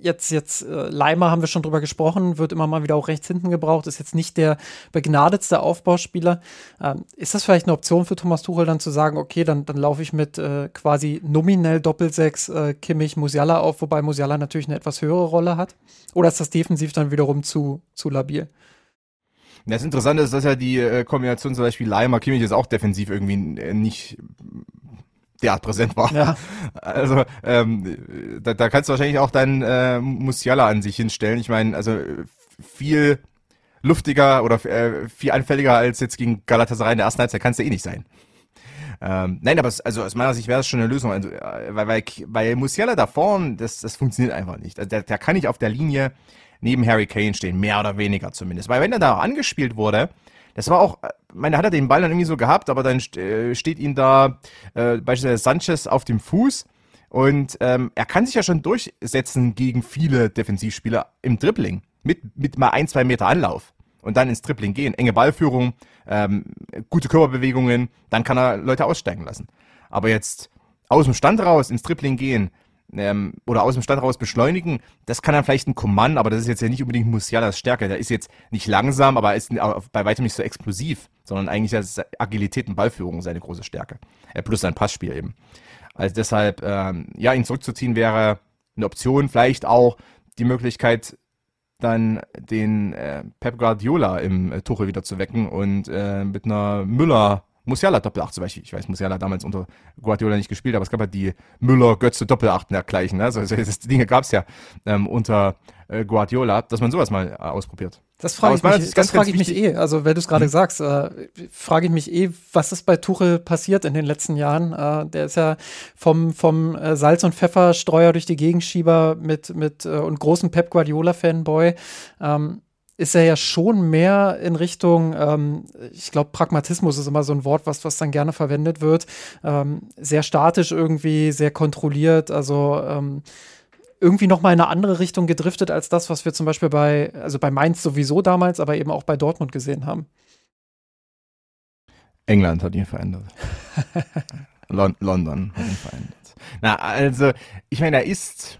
jetzt, jetzt äh, Leimer haben wir schon drüber gesprochen, wird immer mal wieder auch rechts hinten gebraucht, ist jetzt nicht der begnadetste Aufbauspieler. Ähm, ist das vielleicht eine Option für Thomas Tuchel dann zu sagen, okay, dann, dann laufe ich mit äh, quasi nominell Doppelsechs äh, Kimmich Musiala auf, wobei Musiala natürlich eine etwas höhere Rolle hat? Oder ist das defensiv dann wiederum zu, zu labil? Das Interessante ist, dass ja die äh, Kombination zum Beispiel Leimer Kimmich ist auch defensiv irgendwie äh, nicht derart präsent war. Ja. Also ähm, da, da kannst du wahrscheinlich auch deinen äh, Musiala an sich hinstellen. Ich meine, also viel luftiger oder äh, viel anfälliger als jetzt gegen Galatasaray in der ersten Halbzeit kannst du eh nicht sein. Ähm, nein, aber es, also aus meiner Sicht wäre das schon eine Lösung, also, äh, weil, weil, weil Musiala da vorne, das, das funktioniert einfach nicht. Also der, der kann nicht auf der Linie neben Harry Kane stehen, mehr oder weniger zumindest. Weil wenn er da auch angespielt wurde, das war auch, äh, meine, hat er den Ball dann irgendwie so gehabt, aber dann äh, steht ihm da äh, beispielsweise Sanchez auf dem Fuß und ähm, er kann sich ja schon durchsetzen gegen viele Defensivspieler im Dribbling mit, mit mal ein, zwei Meter Anlauf und dann ins Dribbling gehen. Enge Ballführung, ähm, gute Körperbewegungen, dann kann er Leute aussteigen lassen. Aber jetzt aus dem Stand raus ins Dribbling gehen, ähm, oder aus dem Stand raus beschleunigen, das kann dann vielleicht ein Command, aber das ist jetzt ja nicht unbedingt Musialas Stärke. Der ist jetzt nicht langsam, aber ist bei weitem nicht so explosiv, sondern eigentlich ist Agilität und Ballführung seine große Stärke. Äh, plus sein Passspiel eben. Also deshalb, ähm, ja, ihn zurückzuziehen wäre eine Option. Vielleicht auch die Möglichkeit, dann den äh, Pep Guardiola im äh, Tuchel wieder zu wecken und äh, mit einer Müller Musiala Doppelacht zum Beispiel. Ich weiß, Musiala damals unter Guardiola nicht gespielt, aber es gab halt die Müller-Götze Doppelachten dergleichen. Ne? Also, das Dinge gab es ja ähm, unter äh, Guardiola, dass man sowas mal äh, ausprobiert. Das frage ich, mich, das frage ich mich eh. Also, wenn du es gerade hm. sagst, äh, frage ich mich eh, was ist bei Tuchel passiert in den letzten Jahren? Äh, der ist ja vom, vom äh, Salz- und Pfefferstreuer durch die Gegenschieber mit, mit äh, und großen Pep Guardiola-Fanboy. Ähm, ist er ja schon mehr in Richtung, ähm, ich glaube, Pragmatismus ist immer so ein Wort, was, was dann gerne verwendet wird. Ähm, sehr statisch irgendwie, sehr kontrolliert, also ähm, irgendwie nochmal in eine andere Richtung gedriftet als das, was wir zum Beispiel bei, also bei Mainz sowieso damals, aber eben auch bei Dortmund gesehen haben. England hat ihn verändert. London hat ihn verändert. Na, also, ich meine, er ist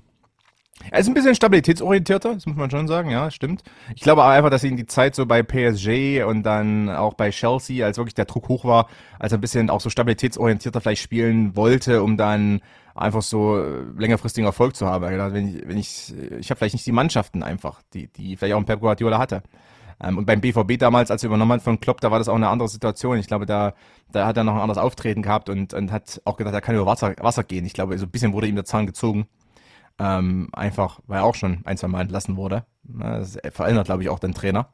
er ist ein bisschen stabilitätsorientierter, das muss man schon sagen, ja, stimmt. Ich glaube aber einfach, dass ihn die Zeit so bei PSG und dann auch bei Chelsea, als wirklich der Druck hoch war, als er ein bisschen auch so stabilitätsorientierter vielleicht spielen wollte, um dann einfach so äh, längerfristigen Erfolg zu haben. Wenn ich, wenn ich, ich habe vielleicht nicht die Mannschaften einfach, die, die vielleicht auch ein Pep Guardiola hatte. Ähm, und beim BVB damals, als er übernommen hat von Klopp, da war das auch eine andere Situation. Ich glaube, da, da hat er noch ein anderes Auftreten gehabt und, und hat auch gedacht, er kann über Wasser, Wasser gehen. Ich glaube, so ein bisschen wurde ihm der Zahn gezogen. Ähm, einfach, weil er auch schon ein, zwei Mal entlassen wurde. Das verändert, glaube ich, auch den Trainer.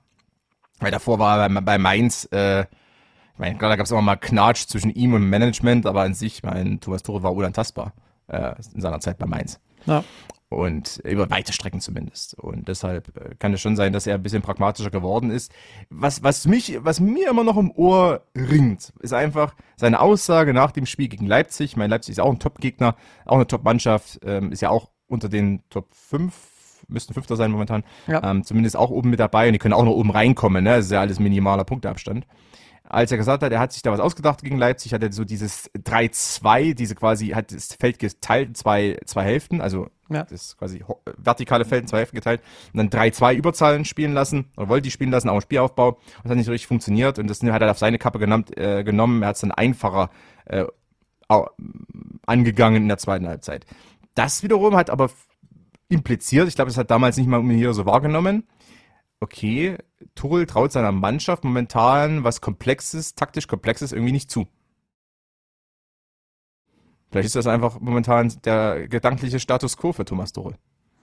Weil davor war er bei, bei Mainz, äh, ich meine, klar, da gab es immer mal Knatsch zwischen ihm und Management, aber an sich, mein Thomas Tore war unantastbar äh, in seiner Zeit bei Mainz. Ja. Und über weite Strecken zumindest. Und deshalb äh, kann es schon sein, dass er ein bisschen pragmatischer geworden ist. Was, was mich, was mir immer noch im Ohr ringt, ist einfach seine Aussage nach dem Spiel gegen Leipzig. Mein Leipzig ist auch ein Top-Gegner, auch eine Top-Mannschaft, ähm, ist ja auch unter den Top 5, müssten Fünfter sein momentan, ja. ähm, zumindest auch oben mit dabei und die können auch noch oben reinkommen, ne? Das ist ja alles minimaler Punkteabstand. Als er gesagt hat, er hat sich da was ausgedacht gegen Leipzig, hat er so dieses 3-2, diese quasi, hat das Feld geteilt in zwei, zwei Hälften, also ja. das quasi vertikale Feld in zwei Hälften geteilt und dann 3-2 Überzahlen spielen lassen, oder wollte die spielen lassen, auch im Spielaufbau. Und das hat nicht so richtig funktioniert und das hat er auf seine Kappe genannt, äh, genommen. Er hat es dann einfacher äh, angegangen in der zweiten Halbzeit. Das wiederum hat aber impliziert, ich glaube, das hat damals nicht mal hier so wahrgenommen, okay, Tuchel traut seiner Mannschaft momentan was Komplexes, taktisch Komplexes irgendwie nicht zu. Vielleicht ist das einfach momentan der gedankliche Status quo für Thomas Tuchel.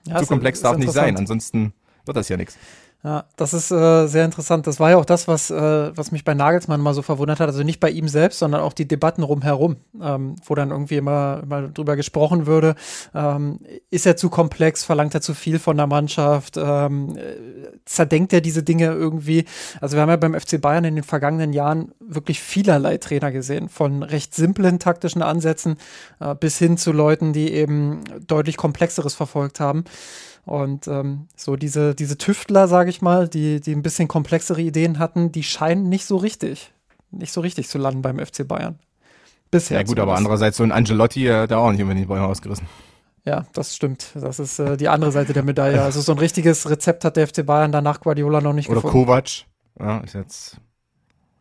Ja, zu komplex darf nicht sein, ansonsten wird das ja nichts. Ja, das ist äh, sehr interessant. Das war ja auch das, was, äh, was mich bei Nagelsmann mal so verwundert hat. Also nicht bei ihm selbst, sondern auch die Debatten rumherum, ähm, wo dann irgendwie immer, immer drüber gesprochen würde. Ähm, ist er zu komplex? Verlangt er zu viel von der Mannschaft? Ähm, zerdenkt er diese Dinge irgendwie? Also wir haben ja beim FC Bayern in den vergangenen Jahren wirklich vielerlei Trainer gesehen. Von recht simplen taktischen Ansätzen äh, bis hin zu Leuten, die eben deutlich komplexeres verfolgt haben. Und ähm, so diese, diese Tüftler, sage ich mal, die, die ein bisschen komplexere Ideen hatten, die scheinen nicht so richtig, nicht so richtig zu landen beim FC Bayern. Bisher. Ja gut, zumindest. aber andererseits so ein Angelotti, äh, der auch nicht unbedingt die Bäume ausgerissen. Ja, das stimmt. Das ist äh, die andere Seite der Medaille. Also so ein richtiges Rezept hat der FC Bayern danach Guardiola noch nicht Oder gefunden. Oder Kovac. Ja, ist jetzt.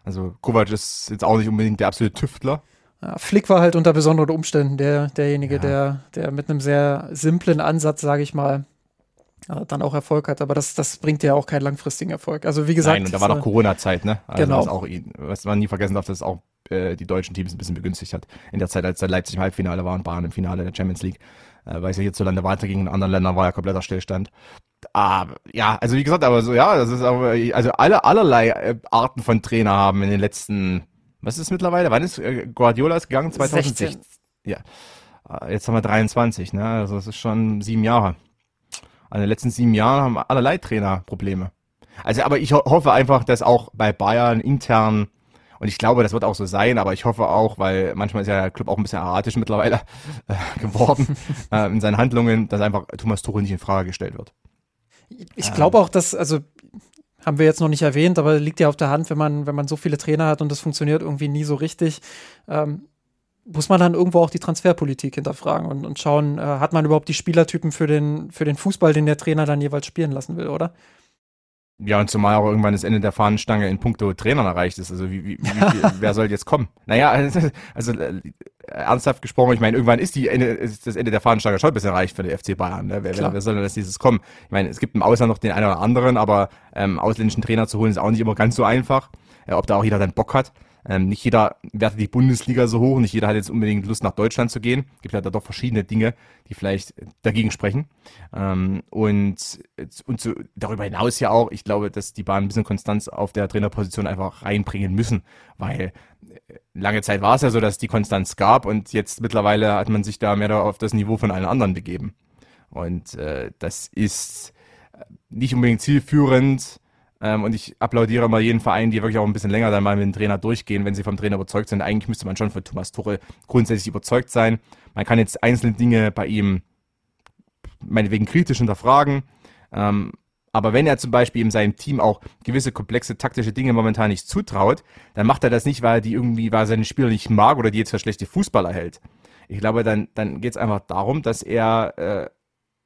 Also Kovac ist jetzt auch nicht unbedingt der absolute Tüftler. Ja, Flick war halt unter besonderen Umständen der, derjenige, ja. der, der mit einem sehr simplen Ansatz, sage ich mal, dann auch Erfolg hat. Aber das, das bringt ja auch keinen langfristigen Erfolg. Also wie gesagt. Nein, und da war noch Corona-Zeit, ne? Also genau. Was, auch, was man nie vergessen darf, dass es auch äh, die deutschen Teams ein bisschen begünstigt hat. In der Zeit, als der Leipzig im Halbfinale war und Bayern im Finale der Champions League. Äh, weil es ja hierzulande weiterging, in anderen Ländern war ja kompletter Stillstand. Aber, ja, also wie gesagt, aber so, ja, das ist aber, also alle, allerlei äh, Arten von Trainer haben in den letzten Was ist mittlerweile? Wann ist äh, Guardiola ist gegangen? 2016. 16. Ja. Äh, jetzt haben wir 23, ne? Also das ist schon sieben Jahre. In den letzten sieben Jahren haben allerlei Trainer Probleme. Also, aber ich ho hoffe einfach, dass auch bei Bayern intern, und ich glaube, das wird auch so sein, aber ich hoffe auch, weil manchmal ist ja der Club auch ein bisschen erratisch mittlerweile äh, geworden äh, in seinen Handlungen, dass einfach Thomas Tuchel nicht in Frage gestellt wird. Ich glaube auch, dass, also haben wir jetzt noch nicht erwähnt, aber liegt ja auf der Hand, wenn man, wenn man so viele Trainer hat und das funktioniert irgendwie nie so richtig. Ähm, muss man dann irgendwo auch die Transferpolitik hinterfragen und, und schauen, äh, hat man überhaupt die Spielertypen für den, für den Fußball, den der Trainer dann jeweils spielen lassen will, oder? Ja, und zumal auch irgendwann das Ende der Fahnenstange in puncto Trainern erreicht ist. Also wie, wie, wie wer soll jetzt kommen? Naja, also, also äh, ernsthaft gesprochen, ich meine, irgendwann ist, die Ende, ist das Ende der Fahnenstange schon ein bisschen erreicht für den FC Bayern. Ne? Wer, wer, wer soll denn das dieses kommen? Ich meine, es gibt im Ausland noch den einen oder anderen, aber ähm, ausländischen Trainer zu holen ist auch nicht immer ganz so einfach. Äh, ob da auch jeder dann Bock hat. Ähm, nicht jeder wertet die Bundesliga so hoch, nicht jeder hat jetzt unbedingt Lust nach Deutschland zu gehen. Gibt ja da doch verschiedene Dinge, die vielleicht dagegen sprechen. Ähm, und und so, darüber hinaus ja auch, ich glaube, dass die Bahn ein bisschen Konstanz auf der Trainerposition einfach reinbringen müssen, weil äh, lange Zeit war es ja so, dass die Konstanz gab und jetzt mittlerweile hat man sich da mehr auf das Niveau von allen anderen begeben. Und äh, das ist nicht unbedingt zielführend ähm, und ich applaudiere mal jeden Verein, die wirklich auch ein bisschen länger dann mal mit dem Trainer durchgehen, wenn sie vom Trainer überzeugt sind. Eigentlich müsste man schon von Thomas Tuchel grundsätzlich überzeugt sein. Man kann jetzt einzelne Dinge bei ihm meinetwegen kritisch hinterfragen. Ähm, aber wenn er zum Beispiel in seinem Team auch gewisse komplexe taktische Dinge momentan nicht zutraut, dann macht er das nicht, weil er die irgendwie, weil er seine Spieler nicht mag oder die jetzt für schlechte Fußballer hält. Ich glaube, dann, dann geht es einfach darum, dass er äh,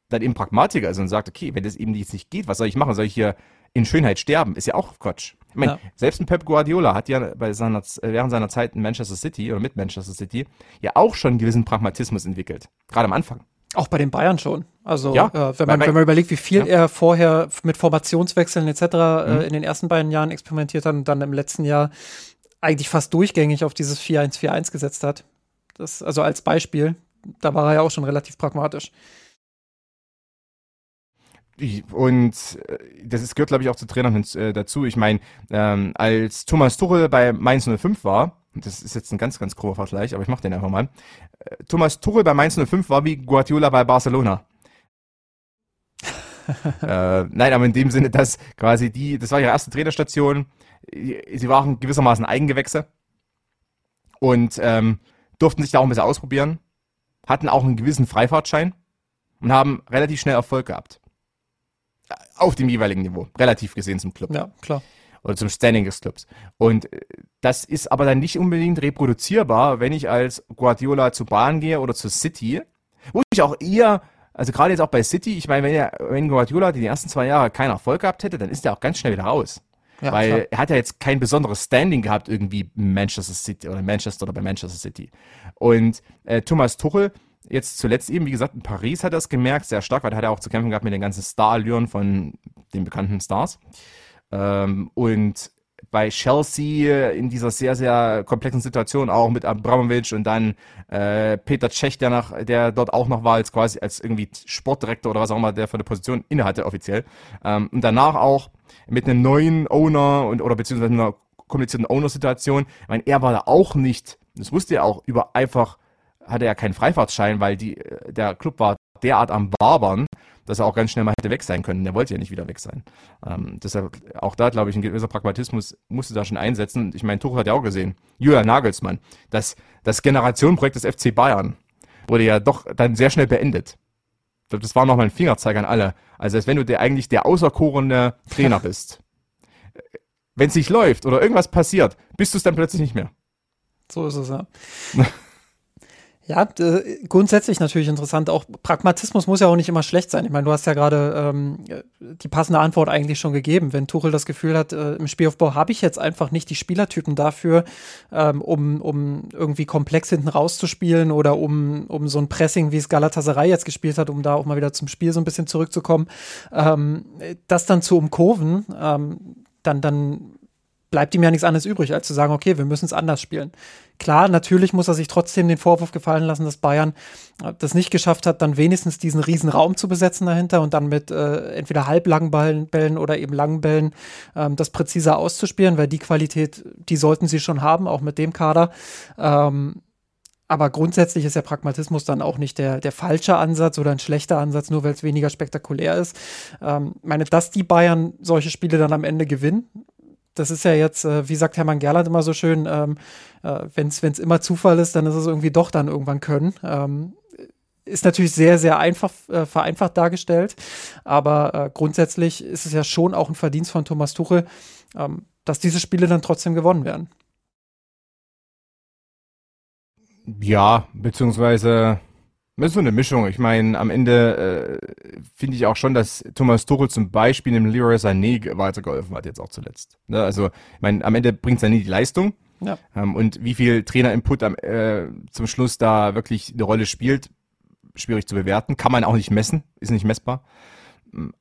dann eben Pragmatiker ist und sagt, okay, wenn das eben jetzt nicht geht, was soll ich machen? Soll ich hier in Schönheit sterben, ist ja auch Quatsch. Ich meine, ja. selbst ein Pep Guardiola hat ja bei seiner, während seiner Zeit in Manchester City oder mit Manchester City ja auch schon einen gewissen Pragmatismus entwickelt. Gerade am Anfang. Auch bei den Bayern schon. Also ja, äh, wenn, man, wenn man überlegt, wie viel ja. er vorher mit Formationswechseln etc. Äh, mhm. Äh, in den ersten beiden Jahren experimentiert hat und dann im letzten Jahr eigentlich fast durchgängig auf dieses 4-1-4-1 gesetzt hat. Das, also als Beispiel, da war er ja auch schon relativ pragmatisch. Und äh, das gehört, glaube ich, auch zu Trainern äh, dazu. Ich meine, ähm, als Thomas Tuchel bei Mainz 05 war, das ist jetzt ein ganz, ganz grober Vergleich, aber ich mache den einfach mal. Äh, Thomas Tuchel bei Mainz 05 war wie Guardiola bei Barcelona. äh, nein, aber in dem Sinne, dass quasi die, das war ihre erste Trainerstation, sie waren gewissermaßen Eigengewächse und ähm, durften sich da auch ein bisschen ausprobieren, hatten auch einen gewissen Freifahrtschein und haben relativ schnell Erfolg gehabt auf dem jeweiligen Niveau, relativ gesehen zum Club. Ja, klar. Oder zum Standing des Clubs. Und äh, das ist aber dann nicht unbedingt reproduzierbar, wenn ich als Guardiola zu Bahn gehe oder zu City, wo ich auch eher, also gerade jetzt auch bei City, ich meine, wenn, er, wenn Guardiola die ersten zwei Jahre keinen Erfolg gehabt hätte, dann ist er auch ganz schnell wieder raus. Ja, weil klar. er hat ja jetzt kein besonderes Standing gehabt irgendwie in Manchester City oder Manchester oder bei Manchester City. Und äh, Thomas Tuchel, jetzt zuletzt eben, wie gesagt, in Paris hat er es gemerkt, sehr stark, weil da hat er auch zu kämpfen gehabt mit den ganzen Star-Allüren von den bekannten Stars. Ähm, und bei Chelsea in dieser sehr, sehr komplexen Situation, auch mit Abramovic und dann äh, Peter Cech, der, nach, der dort auch noch war, als quasi als irgendwie Sportdirektor oder was auch immer, der von der Position innehatte offiziell. Ähm, und danach auch mit einem neuen Owner und oder beziehungsweise einer komplizierten Owner-Situation. Ich meine, er war da auch nicht, das wusste er auch, über einfach hatte er keinen Freifahrtschein, weil die, äh, der Club war derart am Barbern, dass er auch ganz schnell mal hätte weg sein können. Der wollte ja nicht wieder weg sein. Ähm, deshalb, auch da, glaube ich, ein gewisser Pragmatismus musste da schon einsetzen. Ich meine, Tuchel hat ja auch gesehen. Julian Nagelsmann. Das, das Generationenprojekt des FC Bayern wurde ja doch dann sehr schnell beendet. Ich glaube, das war nochmal ein Fingerzeig an alle. Also, als wenn du der eigentlich der auserkorene Trainer bist. wenn es nicht läuft oder irgendwas passiert, bist du es dann plötzlich nicht mehr. So ist es, ja. Ja, grundsätzlich natürlich interessant. Auch Pragmatismus muss ja auch nicht immer schlecht sein. Ich meine, du hast ja gerade ähm, die passende Antwort eigentlich schon gegeben. Wenn Tuchel das Gefühl hat, äh, im Spielaufbau habe ich jetzt einfach nicht die Spielertypen dafür, ähm, um, um irgendwie komplex hinten rauszuspielen oder um, um so ein Pressing, wie es Galatasaray jetzt gespielt hat, um da auch mal wieder zum Spiel so ein bisschen zurückzukommen, ähm, das dann zu umkurven, ähm, dann, dann bleibt ihm ja nichts anderes übrig, als zu sagen, okay, wir müssen es anders spielen. Klar, natürlich muss er sich trotzdem den Vorwurf gefallen lassen, dass Bayern äh, das nicht geschafft hat, dann wenigstens diesen riesen Raum zu besetzen dahinter und dann mit äh, entweder halblangen Bällen oder eben langen Bällen ähm, das präziser auszuspielen, weil die Qualität, die sollten sie schon haben, auch mit dem Kader. Ähm, aber grundsätzlich ist der Pragmatismus dann auch nicht der, der falsche Ansatz oder ein schlechter Ansatz, nur weil es weniger spektakulär ist. Ähm, meine, dass die Bayern solche Spiele dann am Ende gewinnen, das ist ja jetzt, äh, wie sagt Hermann Gerland immer so schön, ähm, äh, wenn es immer Zufall ist, dann ist es irgendwie doch dann irgendwann können. Ähm, ist natürlich sehr, sehr einfach, äh, vereinfacht dargestellt, aber äh, grundsätzlich ist es ja schon auch ein Verdienst von Thomas Tuchel, ähm, dass diese Spiele dann trotzdem gewonnen werden. Ja, beziehungsweise das ist so eine Mischung. Ich meine, am Ende äh, finde ich auch schon, dass Thomas Tuchel zum Beispiel dem Leroy Sané weitergeholfen hat, jetzt auch zuletzt. Ne? Also, ich meine, am Ende bringt Sané die Leistung. Ja. Ähm, und wie viel Trainer-Input äh, zum Schluss da wirklich eine Rolle spielt, schwierig zu bewerten. Kann man auch nicht messen, ist nicht messbar.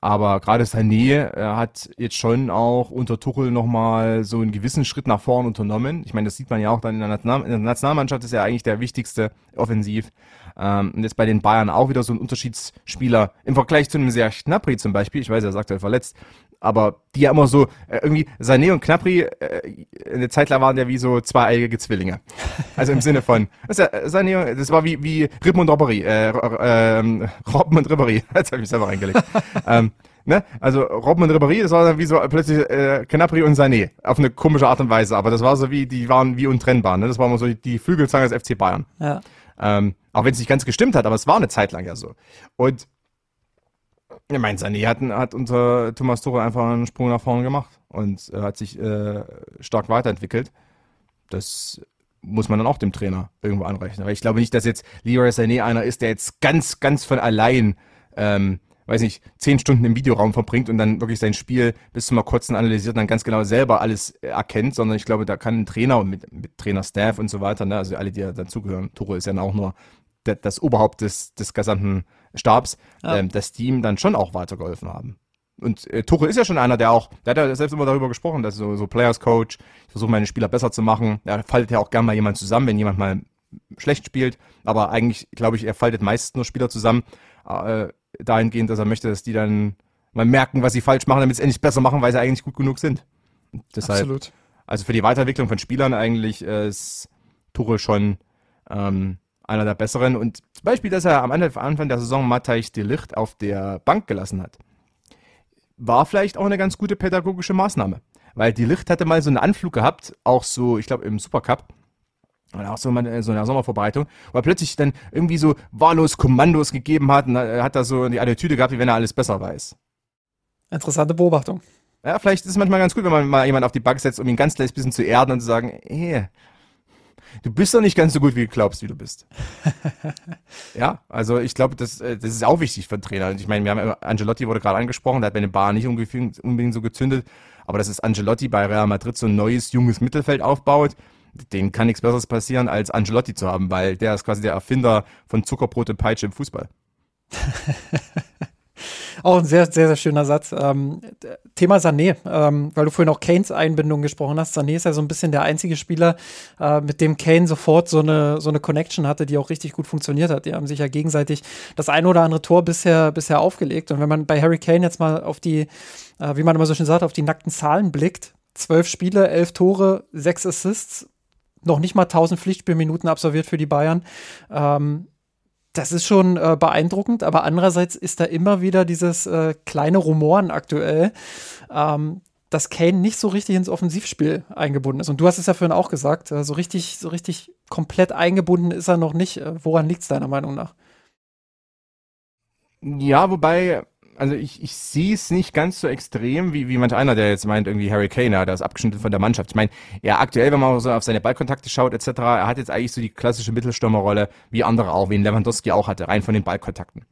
Aber gerade Sané äh, hat jetzt schon auch unter Tuchel nochmal so einen gewissen Schritt nach vorn unternommen. Ich meine, das sieht man ja auch dann in der, National in der Nationalmannschaft, ist ja eigentlich der wichtigste offensiv. Ähm, und jetzt bei den Bayern auch wieder so ein Unterschiedsspieler im Vergleich zu einem Serge Gnabry zum Beispiel. Ich weiß, er sagt er verletzt, aber die ja immer so, äh, irgendwie, Sané und Knapri, äh, eine Zeit lang waren ja wie so zwei-eilige Zwillinge. Also im Sinne von, das, ja, Sané, das war wie, wie Rippen und Robbery, äh, äh, Robben und Ribbery. Jetzt habe ich mich selber reingelegt. ähm, ne? Also Robben und Ribbery, das war dann wie so plötzlich äh, Knapri und Sané, auf eine komische Art und Weise, aber das war so wie, die waren wie untrennbar, ne? Das war immer so die Flügelzange des FC Bayern. Ja. Ähm, auch wenn es nicht ganz gestimmt hat, aber es war eine Zeit lang ja so. Und ich meine, Sané hat, hat unter Thomas Tuchel einfach einen Sprung nach vorne gemacht und äh, hat sich äh, stark weiterentwickelt. Das muss man dann auch dem Trainer irgendwo anrechnen. Aber ich glaube nicht, dass jetzt Leroy Sané einer ist, der jetzt ganz, ganz von allein, ähm, weiß nicht, zehn Stunden im Videoraum verbringt und dann wirklich sein Spiel bis zum kurzen analysiert und dann ganz genau selber alles erkennt, sondern ich glaube, da kann ein Trainer mit, mit Trainer-Staff und so weiter, ne, also alle, die ja dazugehören, Tuchel ist ja auch nur das Oberhaupt des, des gesamten Stabs, ja. ähm, dass die ihm dann schon auch weitergeholfen haben. Und äh, Tuchel ist ja schon einer, der auch, der hat ja selbst immer darüber gesprochen, dass so, so Players Coach, ich versuche meine Spieler besser zu machen. Er faltet ja auch gerne mal jemand zusammen, wenn jemand mal schlecht spielt. Aber eigentlich, glaube ich, er faltet meist nur Spieler zusammen, äh, dahingehend, dass er möchte, dass die dann mal merken, was sie falsch machen, damit sie endlich besser machen, weil sie eigentlich gut genug sind. deshalb, Absolut. Also für die Weiterentwicklung von Spielern eigentlich äh, ist Tuchel schon ähm, einer der besseren. Und zum Beispiel, dass er am Anfang der Saison Matthijs de Licht auf der Bank gelassen hat, war vielleicht auch eine ganz gute pädagogische Maßnahme. Weil die Licht hatte mal so einen Anflug gehabt, auch so, ich glaube, im Supercup. Oder auch so, so in der Sommervorbereitung, wo er plötzlich dann irgendwie so wahllos Kommandos gegeben hat und hat da so die Attitüde gehabt, wie wenn er alles besser weiß. Interessante Beobachtung. Ja, vielleicht ist es manchmal ganz gut, wenn man mal jemanden auf die Bank setzt, um ihn ganz kleines bisschen zu erden und zu sagen, hey, du bist doch nicht ganz so gut, wie du glaubst, wie du bist. ja, also ich glaube, das, äh, das ist auch wichtig für einen Trainer. Ich meine, wir haben Angelotti wurde gerade angesprochen, der hat bei den Bar nicht unbedingt so gezündet, aber dass es Angelotti bei Real Madrid so ein neues, junges Mittelfeld aufbaut, den kann nichts Besseres passieren, als Angelotti zu haben, weil der ist quasi der Erfinder von Zuckerbrot und Peitsche im Fußball. Auch ein sehr, sehr, sehr schöner Satz. Ähm, Thema Sané, ähm, weil du vorhin auch Kanes Einbindung gesprochen hast. Sané ist ja so ein bisschen der einzige Spieler, äh, mit dem Kane sofort so eine, so eine Connection hatte, die auch richtig gut funktioniert hat. Die haben sich ja gegenseitig das ein oder andere Tor bisher, bisher aufgelegt. Und wenn man bei Harry Kane jetzt mal auf die, äh, wie man immer so schön sagt, auf die nackten Zahlen blickt, zwölf Spiele, elf Tore, sechs Assists, noch nicht mal 1000 Pflichtspielminuten absolviert für die Bayern. Ähm, das ist schon äh, beeindruckend, aber andererseits ist da immer wieder dieses äh, kleine Rumoren aktuell, ähm, dass Kane nicht so richtig ins Offensivspiel eingebunden ist. Und du hast es ja vorhin auch gesagt, äh, so richtig, so richtig komplett eingebunden ist er noch nicht. Äh, woran liegt es deiner Meinung nach? Ja, wobei also ich, ich sehe es nicht ganz so extrem, wie, wie manch einer, der jetzt meint, irgendwie Harry Kane, ja, der ist abgeschnitten von der Mannschaft. Ich meine, ja, aktuell, wenn man so auf seine Ballkontakte schaut, etc., er hat jetzt eigentlich so die klassische Mittelstürmerrolle, wie andere auch, wie Lewandowski auch hatte, rein von den Ballkontakten.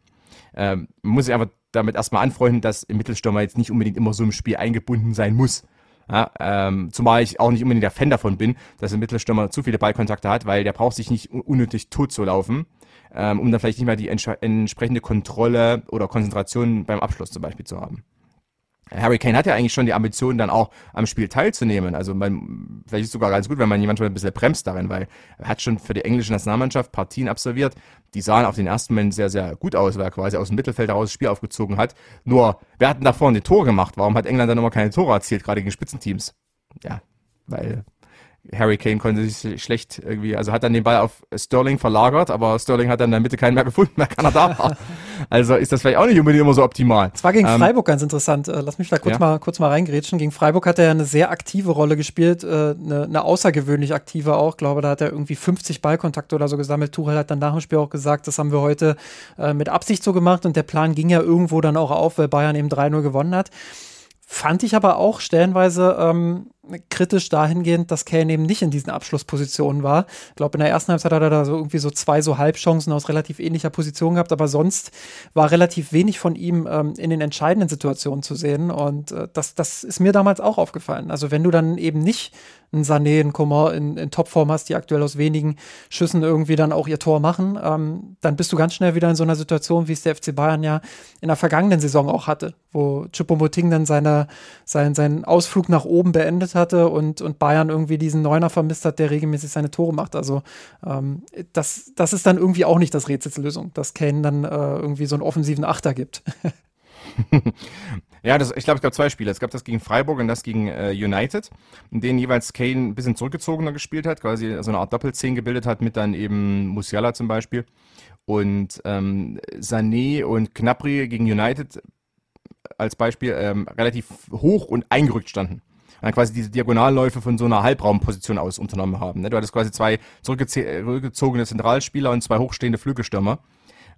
Ähm, man muss sich einfach damit erstmal anfreunden, dass ein Mittelstürmer jetzt nicht unbedingt immer so im Spiel eingebunden sein muss. Ja, ähm, zumal ich auch nicht unbedingt der Fan davon bin, dass ein Mittelstürmer zu viele Ballkontakte hat, weil der braucht sich nicht unnötig tot zu laufen ähm, um dann vielleicht nicht mehr die ents entsprechende Kontrolle oder Konzentration beim Abschluss zum Beispiel zu haben. Harry Kane hat ja eigentlich schon die Ambition, dann auch am Spiel teilzunehmen. Also man, vielleicht ist es sogar ganz gut, wenn man jemand schon ein bisschen bremst darin, weil er hat schon für die englische Nationalmannschaft Partien absolviert. Die sahen auf den ersten Moment sehr, sehr gut aus, weil er quasi aus dem Mittelfeld heraus das Spiel aufgezogen hat. Nur, wer hat denn da vorne die Tore gemacht? Warum hat England dann immer keine Tore erzielt, gerade gegen Spitzenteams? Ja, weil Harry Kane konnte sich schlecht irgendwie, also hat dann den Ball auf Sterling verlagert, aber Sterling hat dann in der Mitte keinen mehr gefunden, mehr Kanada war. Also ist das vielleicht auch nicht unbedingt immer so optimal. Es war gegen ähm, Freiburg ganz interessant. Äh, lass mich da kurz, ja. mal, kurz mal reingrätschen. Gegen Freiburg hat er ja eine sehr aktive Rolle gespielt, äh, eine, eine außergewöhnlich aktive auch. Ich glaube, da hat er irgendwie 50 Ballkontakte oder so gesammelt. Tuchel hat dann nach dem Spiel auch gesagt, das haben wir heute äh, mit Absicht so gemacht und der Plan ging ja irgendwo dann auch auf, weil Bayern eben 3-0 gewonnen hat. Fand ich aber auch stellenweise ähm, kritisch dahingehend, dass Kane eben nicht in diesen Abschlusspositionen war. Ich glaube, in der ersten Halbzeit hat er da so irgendwie so zwei so Halbchancen aus relativ ähnlicher Position gehabt, aber sonst war relativ wenig von ihm ähm, in den entscheidenden Situationen zu sehen. Und äh, das, das ist mir damals auch aufgefallen. Also wenn du dann eben nicht einen Sané, einen Coman in, in Topform hast, die aktuell aus wenigen Schüssen irgendwie dann auch ihr Tor machen, ähm, dann bist du ganz schnell wieder in so einer Situation, wie es der FC Bayern ja in der vergangenen Saison auch hatte, wo Choupo-Moting dann seine, sein, seinen Ausflug nach oben beendet hatte und, und Bayern irgendwie diesen Neuner vermisst hat, der regelmäßig seine Tore macht. Also ähm, das, das ist dann irgendwie auch nicht das Rätselslösung, dass Kane dann äh, irgendwie so einen offensiven Achter gibt. Ja, das, ich glaube, es gab zwei Spiele. Es gab das gegen Freiburg und das gegen äh, United, in denen jeweils Kane ein bisschen zurückgezogener gespielt hat, quasi so eine Art Doppelzehn gebildet hat mit dann eben Musiala zum Beispiel. Und ähm, Sané und Knapri gegen United als Beispiel ähm, relativ hoch und eingerückt standen. Dann quasi diese Diagonalläufe von so einer Halbraumposition aus unternommen haben. Ne? Du hattest quasi zwei zurückgezogene Zentralspieler und zwei hochstehende Flügelstürmer.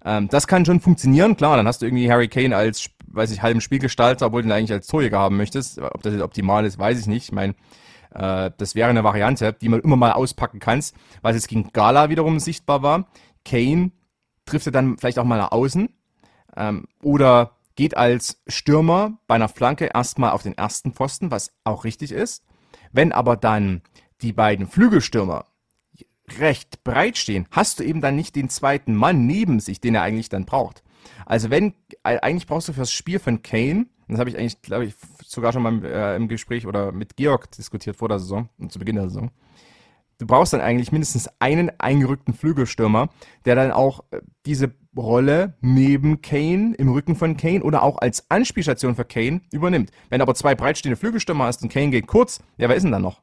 Ähm, das kann schon funktionieren, klar, dann hast du irgendwie Harry Kane als weiß ich, halben Spielgestalter, obwohl du ihn eigentlich als Torjäger haben möchtest. Ob das jetzt optimal ist, weiß ich nicht. Ich meine, äh, das wäre eine Variante, die man immer mal auspacken kannst, was jetzt gegen Gala wiederum sichtbar war. Kane trifft er dann vielleicht auch mal nach außen ähm, oder geht als Stürmer bei einer Flanke erstmal auf den ersten Pfosten, was auch richtig ist. Wenn aber dann die beiden Flügelstürmer recht breit stehen, hast du eben dann nicht den zweiten Mann neben sich, den er eigentlich dann braucht. Also wenn, eigentlich brauchst du fürs Spiel von Kane, das habe ich eigentlich, glaube ich, sogar schon mal äh, im Gespräch oder mit Georg diskutiert vor der Saison, zu Beginn der Saison. Du brauchst dann eigentlich mindestens einen eingerückten Flügelstürmer, der dann auch äh, diese Rolle neben Kane, im Rücken von Kane oder auch als Anspielstation für Kane übernimmt. Wenn du aber zwei breitstehende Flügelstürmer hast und Kane geht kurz, ja, wer ist denn dann noch?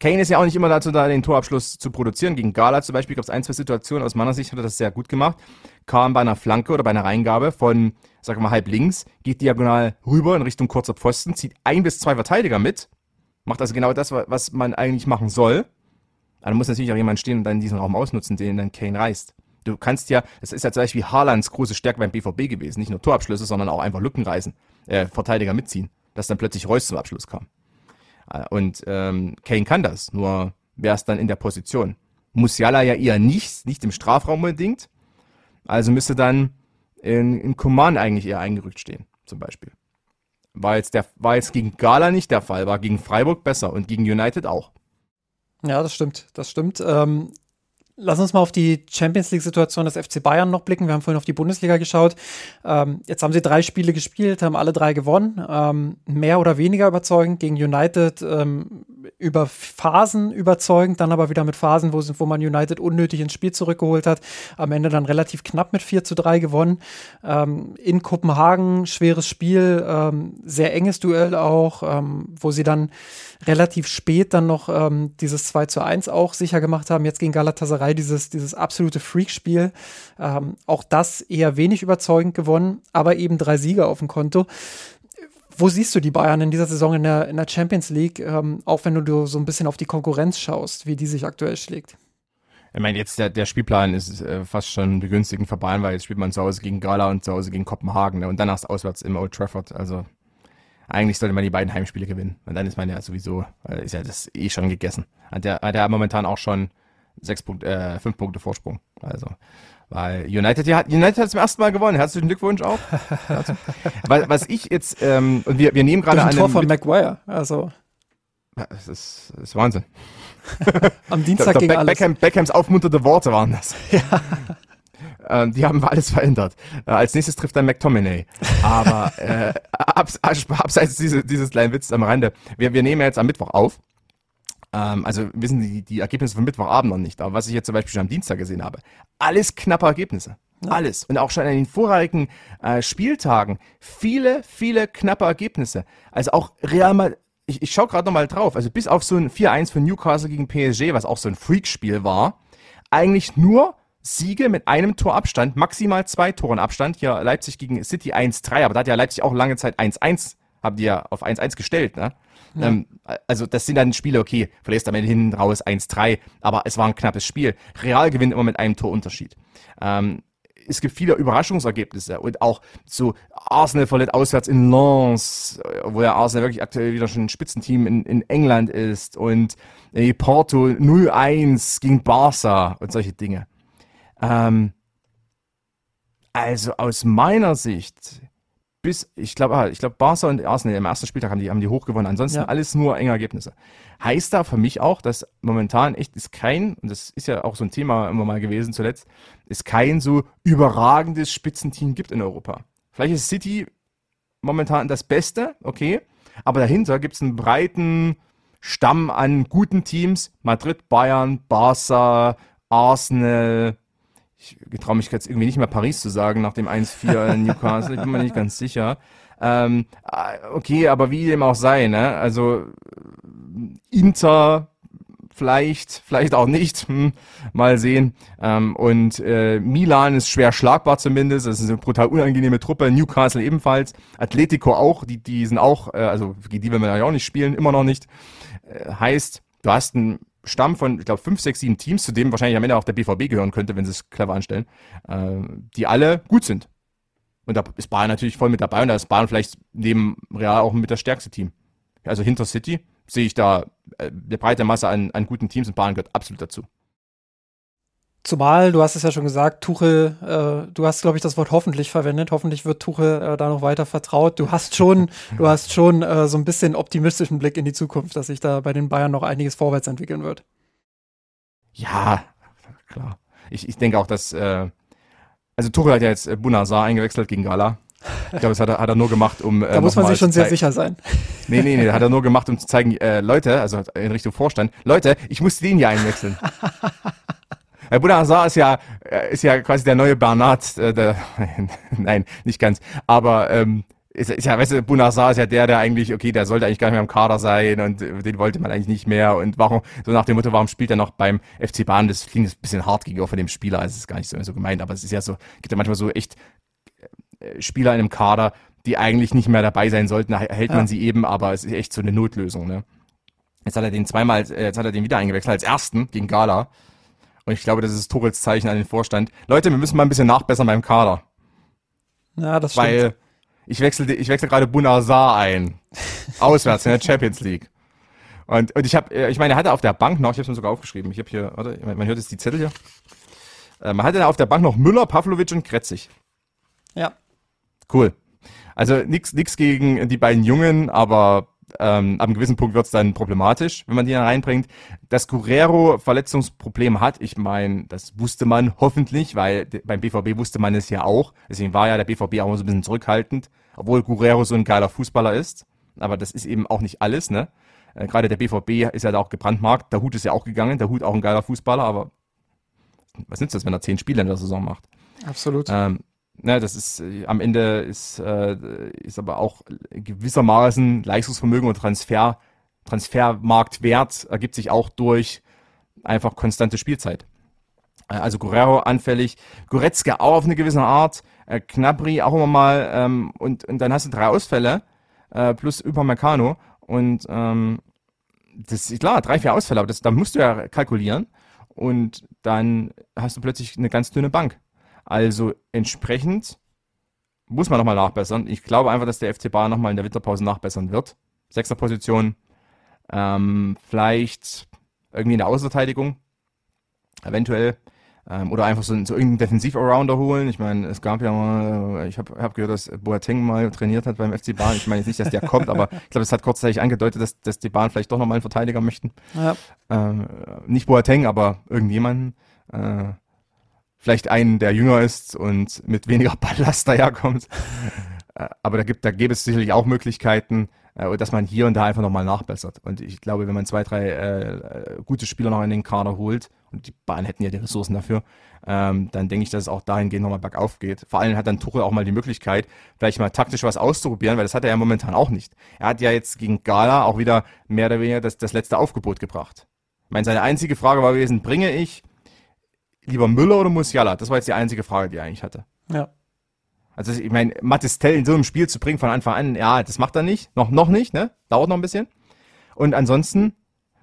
Kane ist ja auch nicht immer dazu da, den Torabschluss zu produzieren. Gegen Gala zum Beispiel gab es ein, zwei Situationen, aus meiner Sicht hat er das sehr gut gemacht. Kam bei einer Flanke oder bei einer Reingabe von, wir mal, halb links, geht diagonal rüber in Richtung kurzer Pfosten, zieht ein bis zwei Verteidiger mit, macht also genau das, was man eigentlich machen soll. Aber da muss natürlich auch jemand stehen und dann diesen Raum ausnutzen, den dann Kane reißt. Du kannst ja, das ist ja zum Beispiel Haalands große Stärke beim BVB gewesen, nicht nur Torabschlüsse, sondern auch einfach Lücken reißen, äh, Verteidiger mitziehen, dass dann plötzlich Reus zum Abschluss kam. Äh, und ähm, Kane kann das, nur wer ist dann in der Position? Musiala ja eher nicht, nicht im Strafraum unbedingt. Also müsste dann in, in Command eigentlich eher eingerückt stehen, zum Beispiel. War jetzt, der, war jetzt gegen Gala nicht der Fall, war gegen Freiburg besser und gegen United auch. Ja, das stimmt, das stimmt. Ähm, Lass uns mal auf die Champions League-Situation des FC Bayern noch blicken. Wir haben vorhin auf die Bundesliga geschaut. Ähm, jetzt haben sie drei Spiele gespielt, haben alle drei gewonnen. Ähm, mehr oder weniger überzeugend gegen United ähm, über Phasen überzeugend, dann aber wieder mit Phasen, wo, wo man United unnötig ins Spiel zurückgeholt hat. Am Ende dann relativ knapp mit 4 zu 3 gewonnen. Ähm, in Kopenhagen schweres Spiel, ähm, sehr enges Duell auch, ähm, wo sie dann relativ spät dann noch dieses 2 zu 1 auch sicher gemacht haben. Jetzt gegen Galatasaray 3 dieses, dieses absolute Freakspiel. Ähm, auch das eher wenig überzeugend gewonnen, aber eben drei Sieger auf dem Konto. Wo siehst du die Bayern in dieser Saison in der, in der Champions League, ähm, auch wenn du so ein bisschen auf die Konkurrenz schaust, wie die sich aktuell schlägt? Ich meine, jetzt der, der Spielplan ist äh, fast schon begünstigend für Bayern, weil jetzt spielt man zu Hause gegen Gala und zu Hause gegen Kopenhagen ne? und danach auswärts im Old Trafford. Also eigentlich sollte man die beiden Heimspiele gewinnen. Und dann ist man ja sowieso, äh, ist ja das eh schon gegessen. Hat der, hat der momentan auch schon sechs Punkte, äh, fünf Punkte Vorsprung. Also, weil United, ja, United hat zum ersten Mal gewonnen. Herzlichen Glückwunsch auch. weil, was ich jetzt, ähm, und wir, wir nehmen gerade an. Tor von Maguire, also. Das ist, das ist Wahnsinn. Am Dienstag gegen Be Beckham, Beckhams aufmunternde Worte waren das. Ja. Ähm, die haben alles verändert. Äh, als nächstes trifft dann McTominay. Aber äh, abs abseits dieses, dieses kleinen Witz am Rande. Wir, wir nehmen jetzt am Mittwoch auf. Ähm, also wissen die, die Ergebnisse von Mittwochabend noch nicht. Aber was ich jetzt zum Beispiel schon am Dienstag gesehen habe, alles knappe Ergebnisse. Alles. Und auch schon an den vorherigen äh, Spieltagen viele, viele knappe Ergebnisse. Also auch Real Madrid, ich, ich schaue gerade nochmal drauf, also bis auf so ein 4-1 von Newcastle gegen PSG, was auch so ein Freakspiel war, eigentlich nur Siege mit einem Torabstand, maximal zwei Toren Abstand. Hier Leipzig gegen City 1-3, aber da hat ja Leipzig auch lange Zeit 1-1, haben die ja auf 1-1 gestellt, ne? Ja. Ähm, also das sind dann Spiele, okay, verlierst am Ende hinten raus 1-3, aber es war ein knappes Spiel. Real gewinnt immer mit einem Torunterschied. Ähm, es gibt viele Überraschungsergebnisse und auch so Arsenal verliert auswärts in Lens, wo ja Arsenal wirklich aktuell wieder schon ein Spitzenteam in, in England ist und äh, Porto 0-1 gegen Barca und solche Dinge. Ähm, also aus meiner Sicht bis, ich glaube, ah, ich glaube, Barca und Arsenal im ersten Spieltag haben die, haben die hochgewonnen. Ansonsten ja. alles nur enge Ergebnisse. Heißt da für mich auch, dass momentan echt ist kein, und das ist ja auch so ein Thema immer mal gewesen zuletzt, es kein so überragendes Spitzenteam gibt in Europa. Vielleicht ist City momentan das Beste, okay, aber dahinter gibt es einen breiten Stamm an guten Teams. Madrid, Bayern, Barca, Arsenal, ich traue mich jetzt irgendwie nicht mehr Paris zu sagen nach dem 1-4 in Newcastle, ich bin mir nicht ganz sicher. Ähm, ah, okay, aber wie dem auch sei, ne? Also Inter vielleicht, vielleicht auch nicht, hm, mal sehen. Ähm, und äh, Milan ist schwer schlagbar zumindest, das ist eine brutal unangenehme Truppe, Newcastle ebenfalls, Atletico auch, die, die sind auch, äh, also die will man ja auch nicht spielen, immer noch nicht. Äh, heißt, du hast einen Stamm von, ich glaube, fünf, sechs, sieben Teams, zu dem wahrscheinlich am Ende auch der BVB gehören könnte, wenn sie es clever anstellen, äh, die alle gut sind. Und da ist Bayern natürlich voll mit dabei und da ist Bayern vielleicht neben Real auch mit das stärkste Team. Also hinter City sehe ich da äh, eine breite Masse an, an guten Teams und Bayern gehört absolut dazu. Zumal, du hast es ja schon gesagt, Tuchel, äh, du hast, glaube ich, das Wort hoffentlich verwendet. Hoffentlich wird Tuchel äh, da noch weiter vertraut. Du hast schon, du hast schon äh, so ein bisschen optimistischen Blick in die Zukunft, dass sich da bei den Bayern noch einiges vorwärts entwickeln wird. Ja, klar. Ich, ich denke auch, dass, äh, also Tuchel hat ja jetzt äh, Bunazar eingewechselt gegen Gala. Ich glaube, das hat er, hat er nur gemacht, um. Äh, da muss man sich schon sehr sicher sein. Nee, nee, nee, hat er nur gemacht, um zu zeigen, äh, Leute, also in Richtung Vorstand, Leute, ich muss den hier einwechseln. Herr Bunazar ist ja, äh, ist ja quasi der neue Bernard, äh, der, nein, nicht ganz, aber ähm, ist, ist ja, weißt du, Bunazar ist ja der, der eigentlich, okay, der sollte eigentlich gar nicht mehr im Kader sein und den wollte man eigentlich nicht mehr und warum, so nach dem Motto, warum spielt er noch beim FC Bahn? Das klingt ein bisschen hart gegenüber von dem Spieler, also es ist gar nicht so, so gemeint, aber es ist ja so, gibt ja manchmal so echt äh, Spieler in einem Kader, die eigentlich nicht mehr dabei sein sollten, da hält man sie eben, aber es ist echt so eine Notlösung, ne? Jetzt hat er den zweimal, äh, jetzt hat er den wieder eingewechselt als ersten gegen Gala. Und ich glaube, das ist Torels Zeichen an den Vorstand. Leute, wir müssen mal ein bisschen nachbessern beim Kader. Ja, das stimmt. Weil ich wechsle, ich wechsle gerade Bunazar ein. Auswärts in der Champions League. Und, und ich habe, äh, ich meine, er hatte auf der Bank noch, ich habe es mir sogar aufgeschrieben, ich habe hier, warte, man hört jetzt die Zettel hier. Äh, man hatte da auf der Bank noch Müller, Pavlovic und Kretzig. Ja. Cool. Also nichts nix gegen die beiden Jungen, aber ähm, ab einem gewissen Punkt wird es dann problematisch, wenn man die dann reinbringt. Dass Guerrero Verletzungsprobleme hat, ich meine, das wusste man hoffentlich, weil beim BVB wusste man es ja auch. Deswegen war ja der BVB auch so ein bisschen zurückhaltend, obwohl Guerrero so ein geiler Fußballer ist. Aber das ist eben auch nicht alles, ne? Äh, Gerade der BVB ist ja da auch gebrandmarkt. Der Hut ist ja auch gegangen. Der Hut auch ein geiler Fußballer, aber was nützt das, wenn er zehn Spiele in der Saison macht? Absolut. Ähm, Ne, das ist äh, am Ende ist, äh, ist aber auch gewissermaßen Leistungsvermögen und Transfer, Transfermarktwert ergibt sich auch durch einfach konstante Spielzeit. Äh, also Guerrero anfällig, Goretzka auch auf eine gewisse Art, äh, Knabri auch immer mal ähm, und, und dann hast du drei Ausfälle äh, plus Upamecano und ähm, das ist klar, drei, vier Ausfälle, aber das, da musst du ja kalkulieren und dann hast du plötzlich eine ganz dünne Bank. Also entsprechend muss man nochmal nachbessern. Ich glaube einfach, dass der FC Bayern nochmal in der Winterpause nachbessern wird. Sechster Position, ähm, vielleicht irgendwie in der Außenverteidigung, eventuell. Ähm, oder einfach so, so irgendeinen Defensiv-Arounder holen. Ich meine, es gab ja mal, ich habe hab gehört, dass Boateng mal trainiert hat beim FC Bayern. Ich meine jetzt nicht, dass der kommt, aber ich glaube, es hat kurzzeitig angedeutet, dass, dass die Bayern vielleicht doch nochmal einen Verteidiger möchten. Ja. Ähm, nicht Boateng, aber irgendjemanden. Äh, vielleicht einen, der jünger ist und mit weniger Ballast daherkommt. Äh, aber da gibt, da gäbe es sicherlich auch Möglichkeiten, äh, dass man hier und da einfach nochmal nachbessert. Und ich glaube, wenn man zwei, drei äh, gute Spieler noch in den Kader holt, und die Bayern hätten ja die Ressourcen dafür, ähm, dann denke ich, dass es auch dahingehend nochmal bergauf geht. Vor allem hat dann Tuchel auch mal die Möglichkeit, vielleicht mal taktisch was auszuprobieren, weil das hat er ja momentan auch nicht. Er hat ja jetzt gegen Gala auch wieder mehr oder weniger das, das letzte Aufgebot gebracht. Ich meine, seine einzige Frage war gewesen, bringe ich lieber Müller oder Musiala? Das war jetzt die einzige Frage, die er eigentlich hatte. Ja. Also ich meine, Mattistell in so einem Spiel zu bringen von Anfang an, ja, das macht er nicht. Noch, noch nicht, ne? Dauert noch ein bisschen. Und ansonsten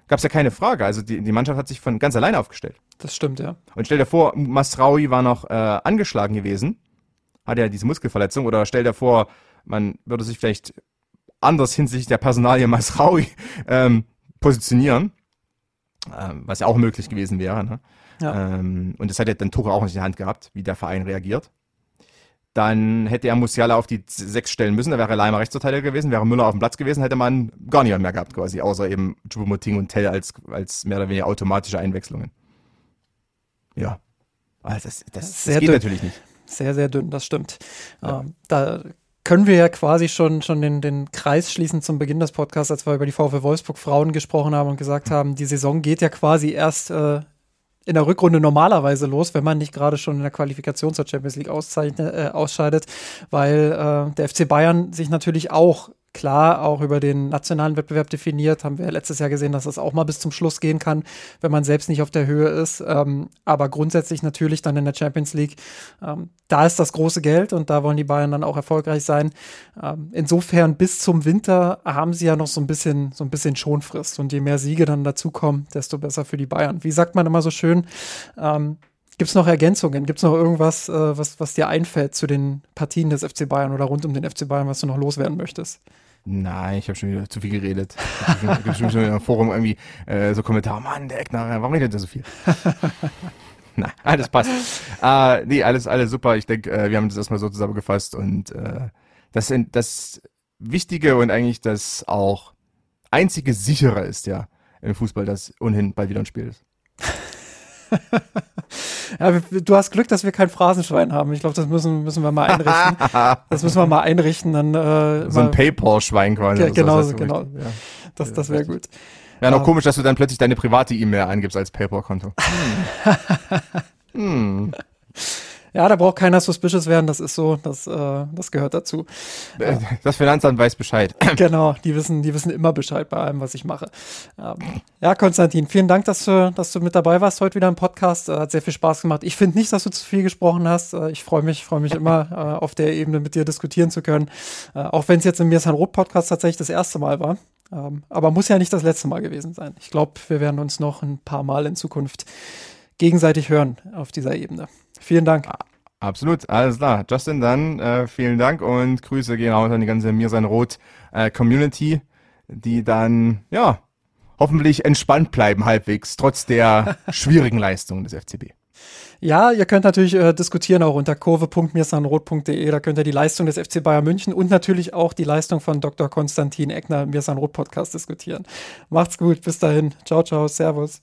gab es ja keine Frage. Also die, die Mannschaft hat sich von ganz alleine aufgestellt. Das stimmt, ja. Und stell dir vor, Masraui war noch äh, angeschlagen gewesen, hat ja diese Muskelverletzung. Oder stell dir vor, man würde sich vielleicht anders hinsichtlich der Personalie Masraui ähm, positionieren, ähm, was ja auch möglich gewesen wäre. Ne? Ja. Ähm, und das ja dann Tuchel auch nicht in der Hand gehabt, wie der Verein reagiert. Dann hätte er Musiala auf die sechs stellen müssen, da wäre Leimer Rechtsverteidiger gewesen, wäre Müller auf dem Platz gewesen, hätte man gar niemand mehr gehabt quasi, außer eben Choupo-Moting und Tell als, als mehr oder weniger automatische Einwechslungen. Ja. Also das, das, das geht dünn. natürlich nicht. Sehr, sehr dünn, das stimmt. Ja. Ähm, da können wir ja quasi schon, schon den, den Kreis schließen zum Beginn des Podcasts, als wir über die VfL Wolfsburg Frauen gesprochen haben und gesagt hm. haben, die Saison geht ja quasi erst äh, in der Rückrunde normalerweise los, wenn man nicht gerade schon in der Qualifikation zur Champions League äh, ausscheidet, weil äh, der FC Bayern sich natürlich auch klar auch über den nationalen Wettbewerb definiert. Haben wir letztes Jahr gesehen, dass das auch mal bis zum Schluss gehen kann, wenn man selbst nicht auf der Höhe ist. Ähm, aber grundsätzlich natürlich dann in der Champions League, ähm, da ist das große Geld und da wollen die Bayern dann auch erfolgreich sein. Ähm, insofern bis zum Winter haben sie ja noch so ein bisschen, so ein bisschen Schonfrist. Und je mehr Siege dann dazukommen, desto besser für die Bayern. Wie sagt man immer so schön, ähm, Gibt es noch Ergänzungen? Gibt es noch irgendwas, äh, was, was dir einfällt zu den Partien des FC Bayern oder rund um den FC Bayern, was du noch loswerden möchtest? Nein, ich habe schon wieder zu viel geredet. Ich habe schon im Forum irgendwie äh, so Kommentare, Mann, der Eckner, warum redet er so viel? Na, alles passt. äh, nee, alles, alles super. Ich denke, äh, wir haben das erstmal so zusammengefasst und äh, das, das Wichtige und eigentlich das auch einzige sichere ist ja im Fußball, dass ohnehin bald wieder ein Spiel ist. ja, du hast Glück, dass wir kein Phrasenschwein haben. Ich glaube, das müssen, müssen wir mal einrichten. das müssen wir mal einrichten. Dann, äh, so ein Paypal-Schwein quasi. genau, so, genau. Ja. Das, das wäre gut. Ja, noch uh, komisch, dass du dann plötzlich deine private E-Mail eingibst als Paypal-Konto. Hm. hm. Ja, da braucht keiner suspicious werden, das ist so, das, äh, das gehört dazu. Äh, das Finanzamt weiß Bescheid. Genau, die wissen, die wissen immer Bescheid bei allem, was ich mache. Ähm, ja, Konstantin, vielen Dank, dass du, dass du mit dabei warst heute wieder im Podcast. Äh, hat sehr viel Spaß gemacht. Ich finde nicht, dass du zu viel gesprochen hast. Äh, ich freue mich, freue mich immer, auf der Ebene mit dir diskutieren zu können. Auch wenn es jetzt im Mirsan Roth Podcast tatsächlich das erste Mal war. Ähm, aber muss ja nicht das letzte Mal gewesen sein. Ich glaube, wir werden uns noch ein paar Mal in Zukunft gegenseitig hören auf dieser Ebene. Vielen Dank. Absolut, alles klar. Justin, dann äh, vielen Dank und Grüße gehen raus an die ganze Mir sein Rot äh, Community, die dann, ja, hoffentlich entspannt bleiben halbwegs, trotz der schwierigen Leistungen des FCB. Ja, ihr könnt natürlich äh, diskutieren auch unter kurve.mirsanrot.de. Da könnt ihr die Leistung des FC Bayern München und natürlich auch die Leistung von Dr. Konstantin Eckner im Mirsanrot Podcast diskutieren. Macht's gut, bis dahin. Ciao, ciao, Servus.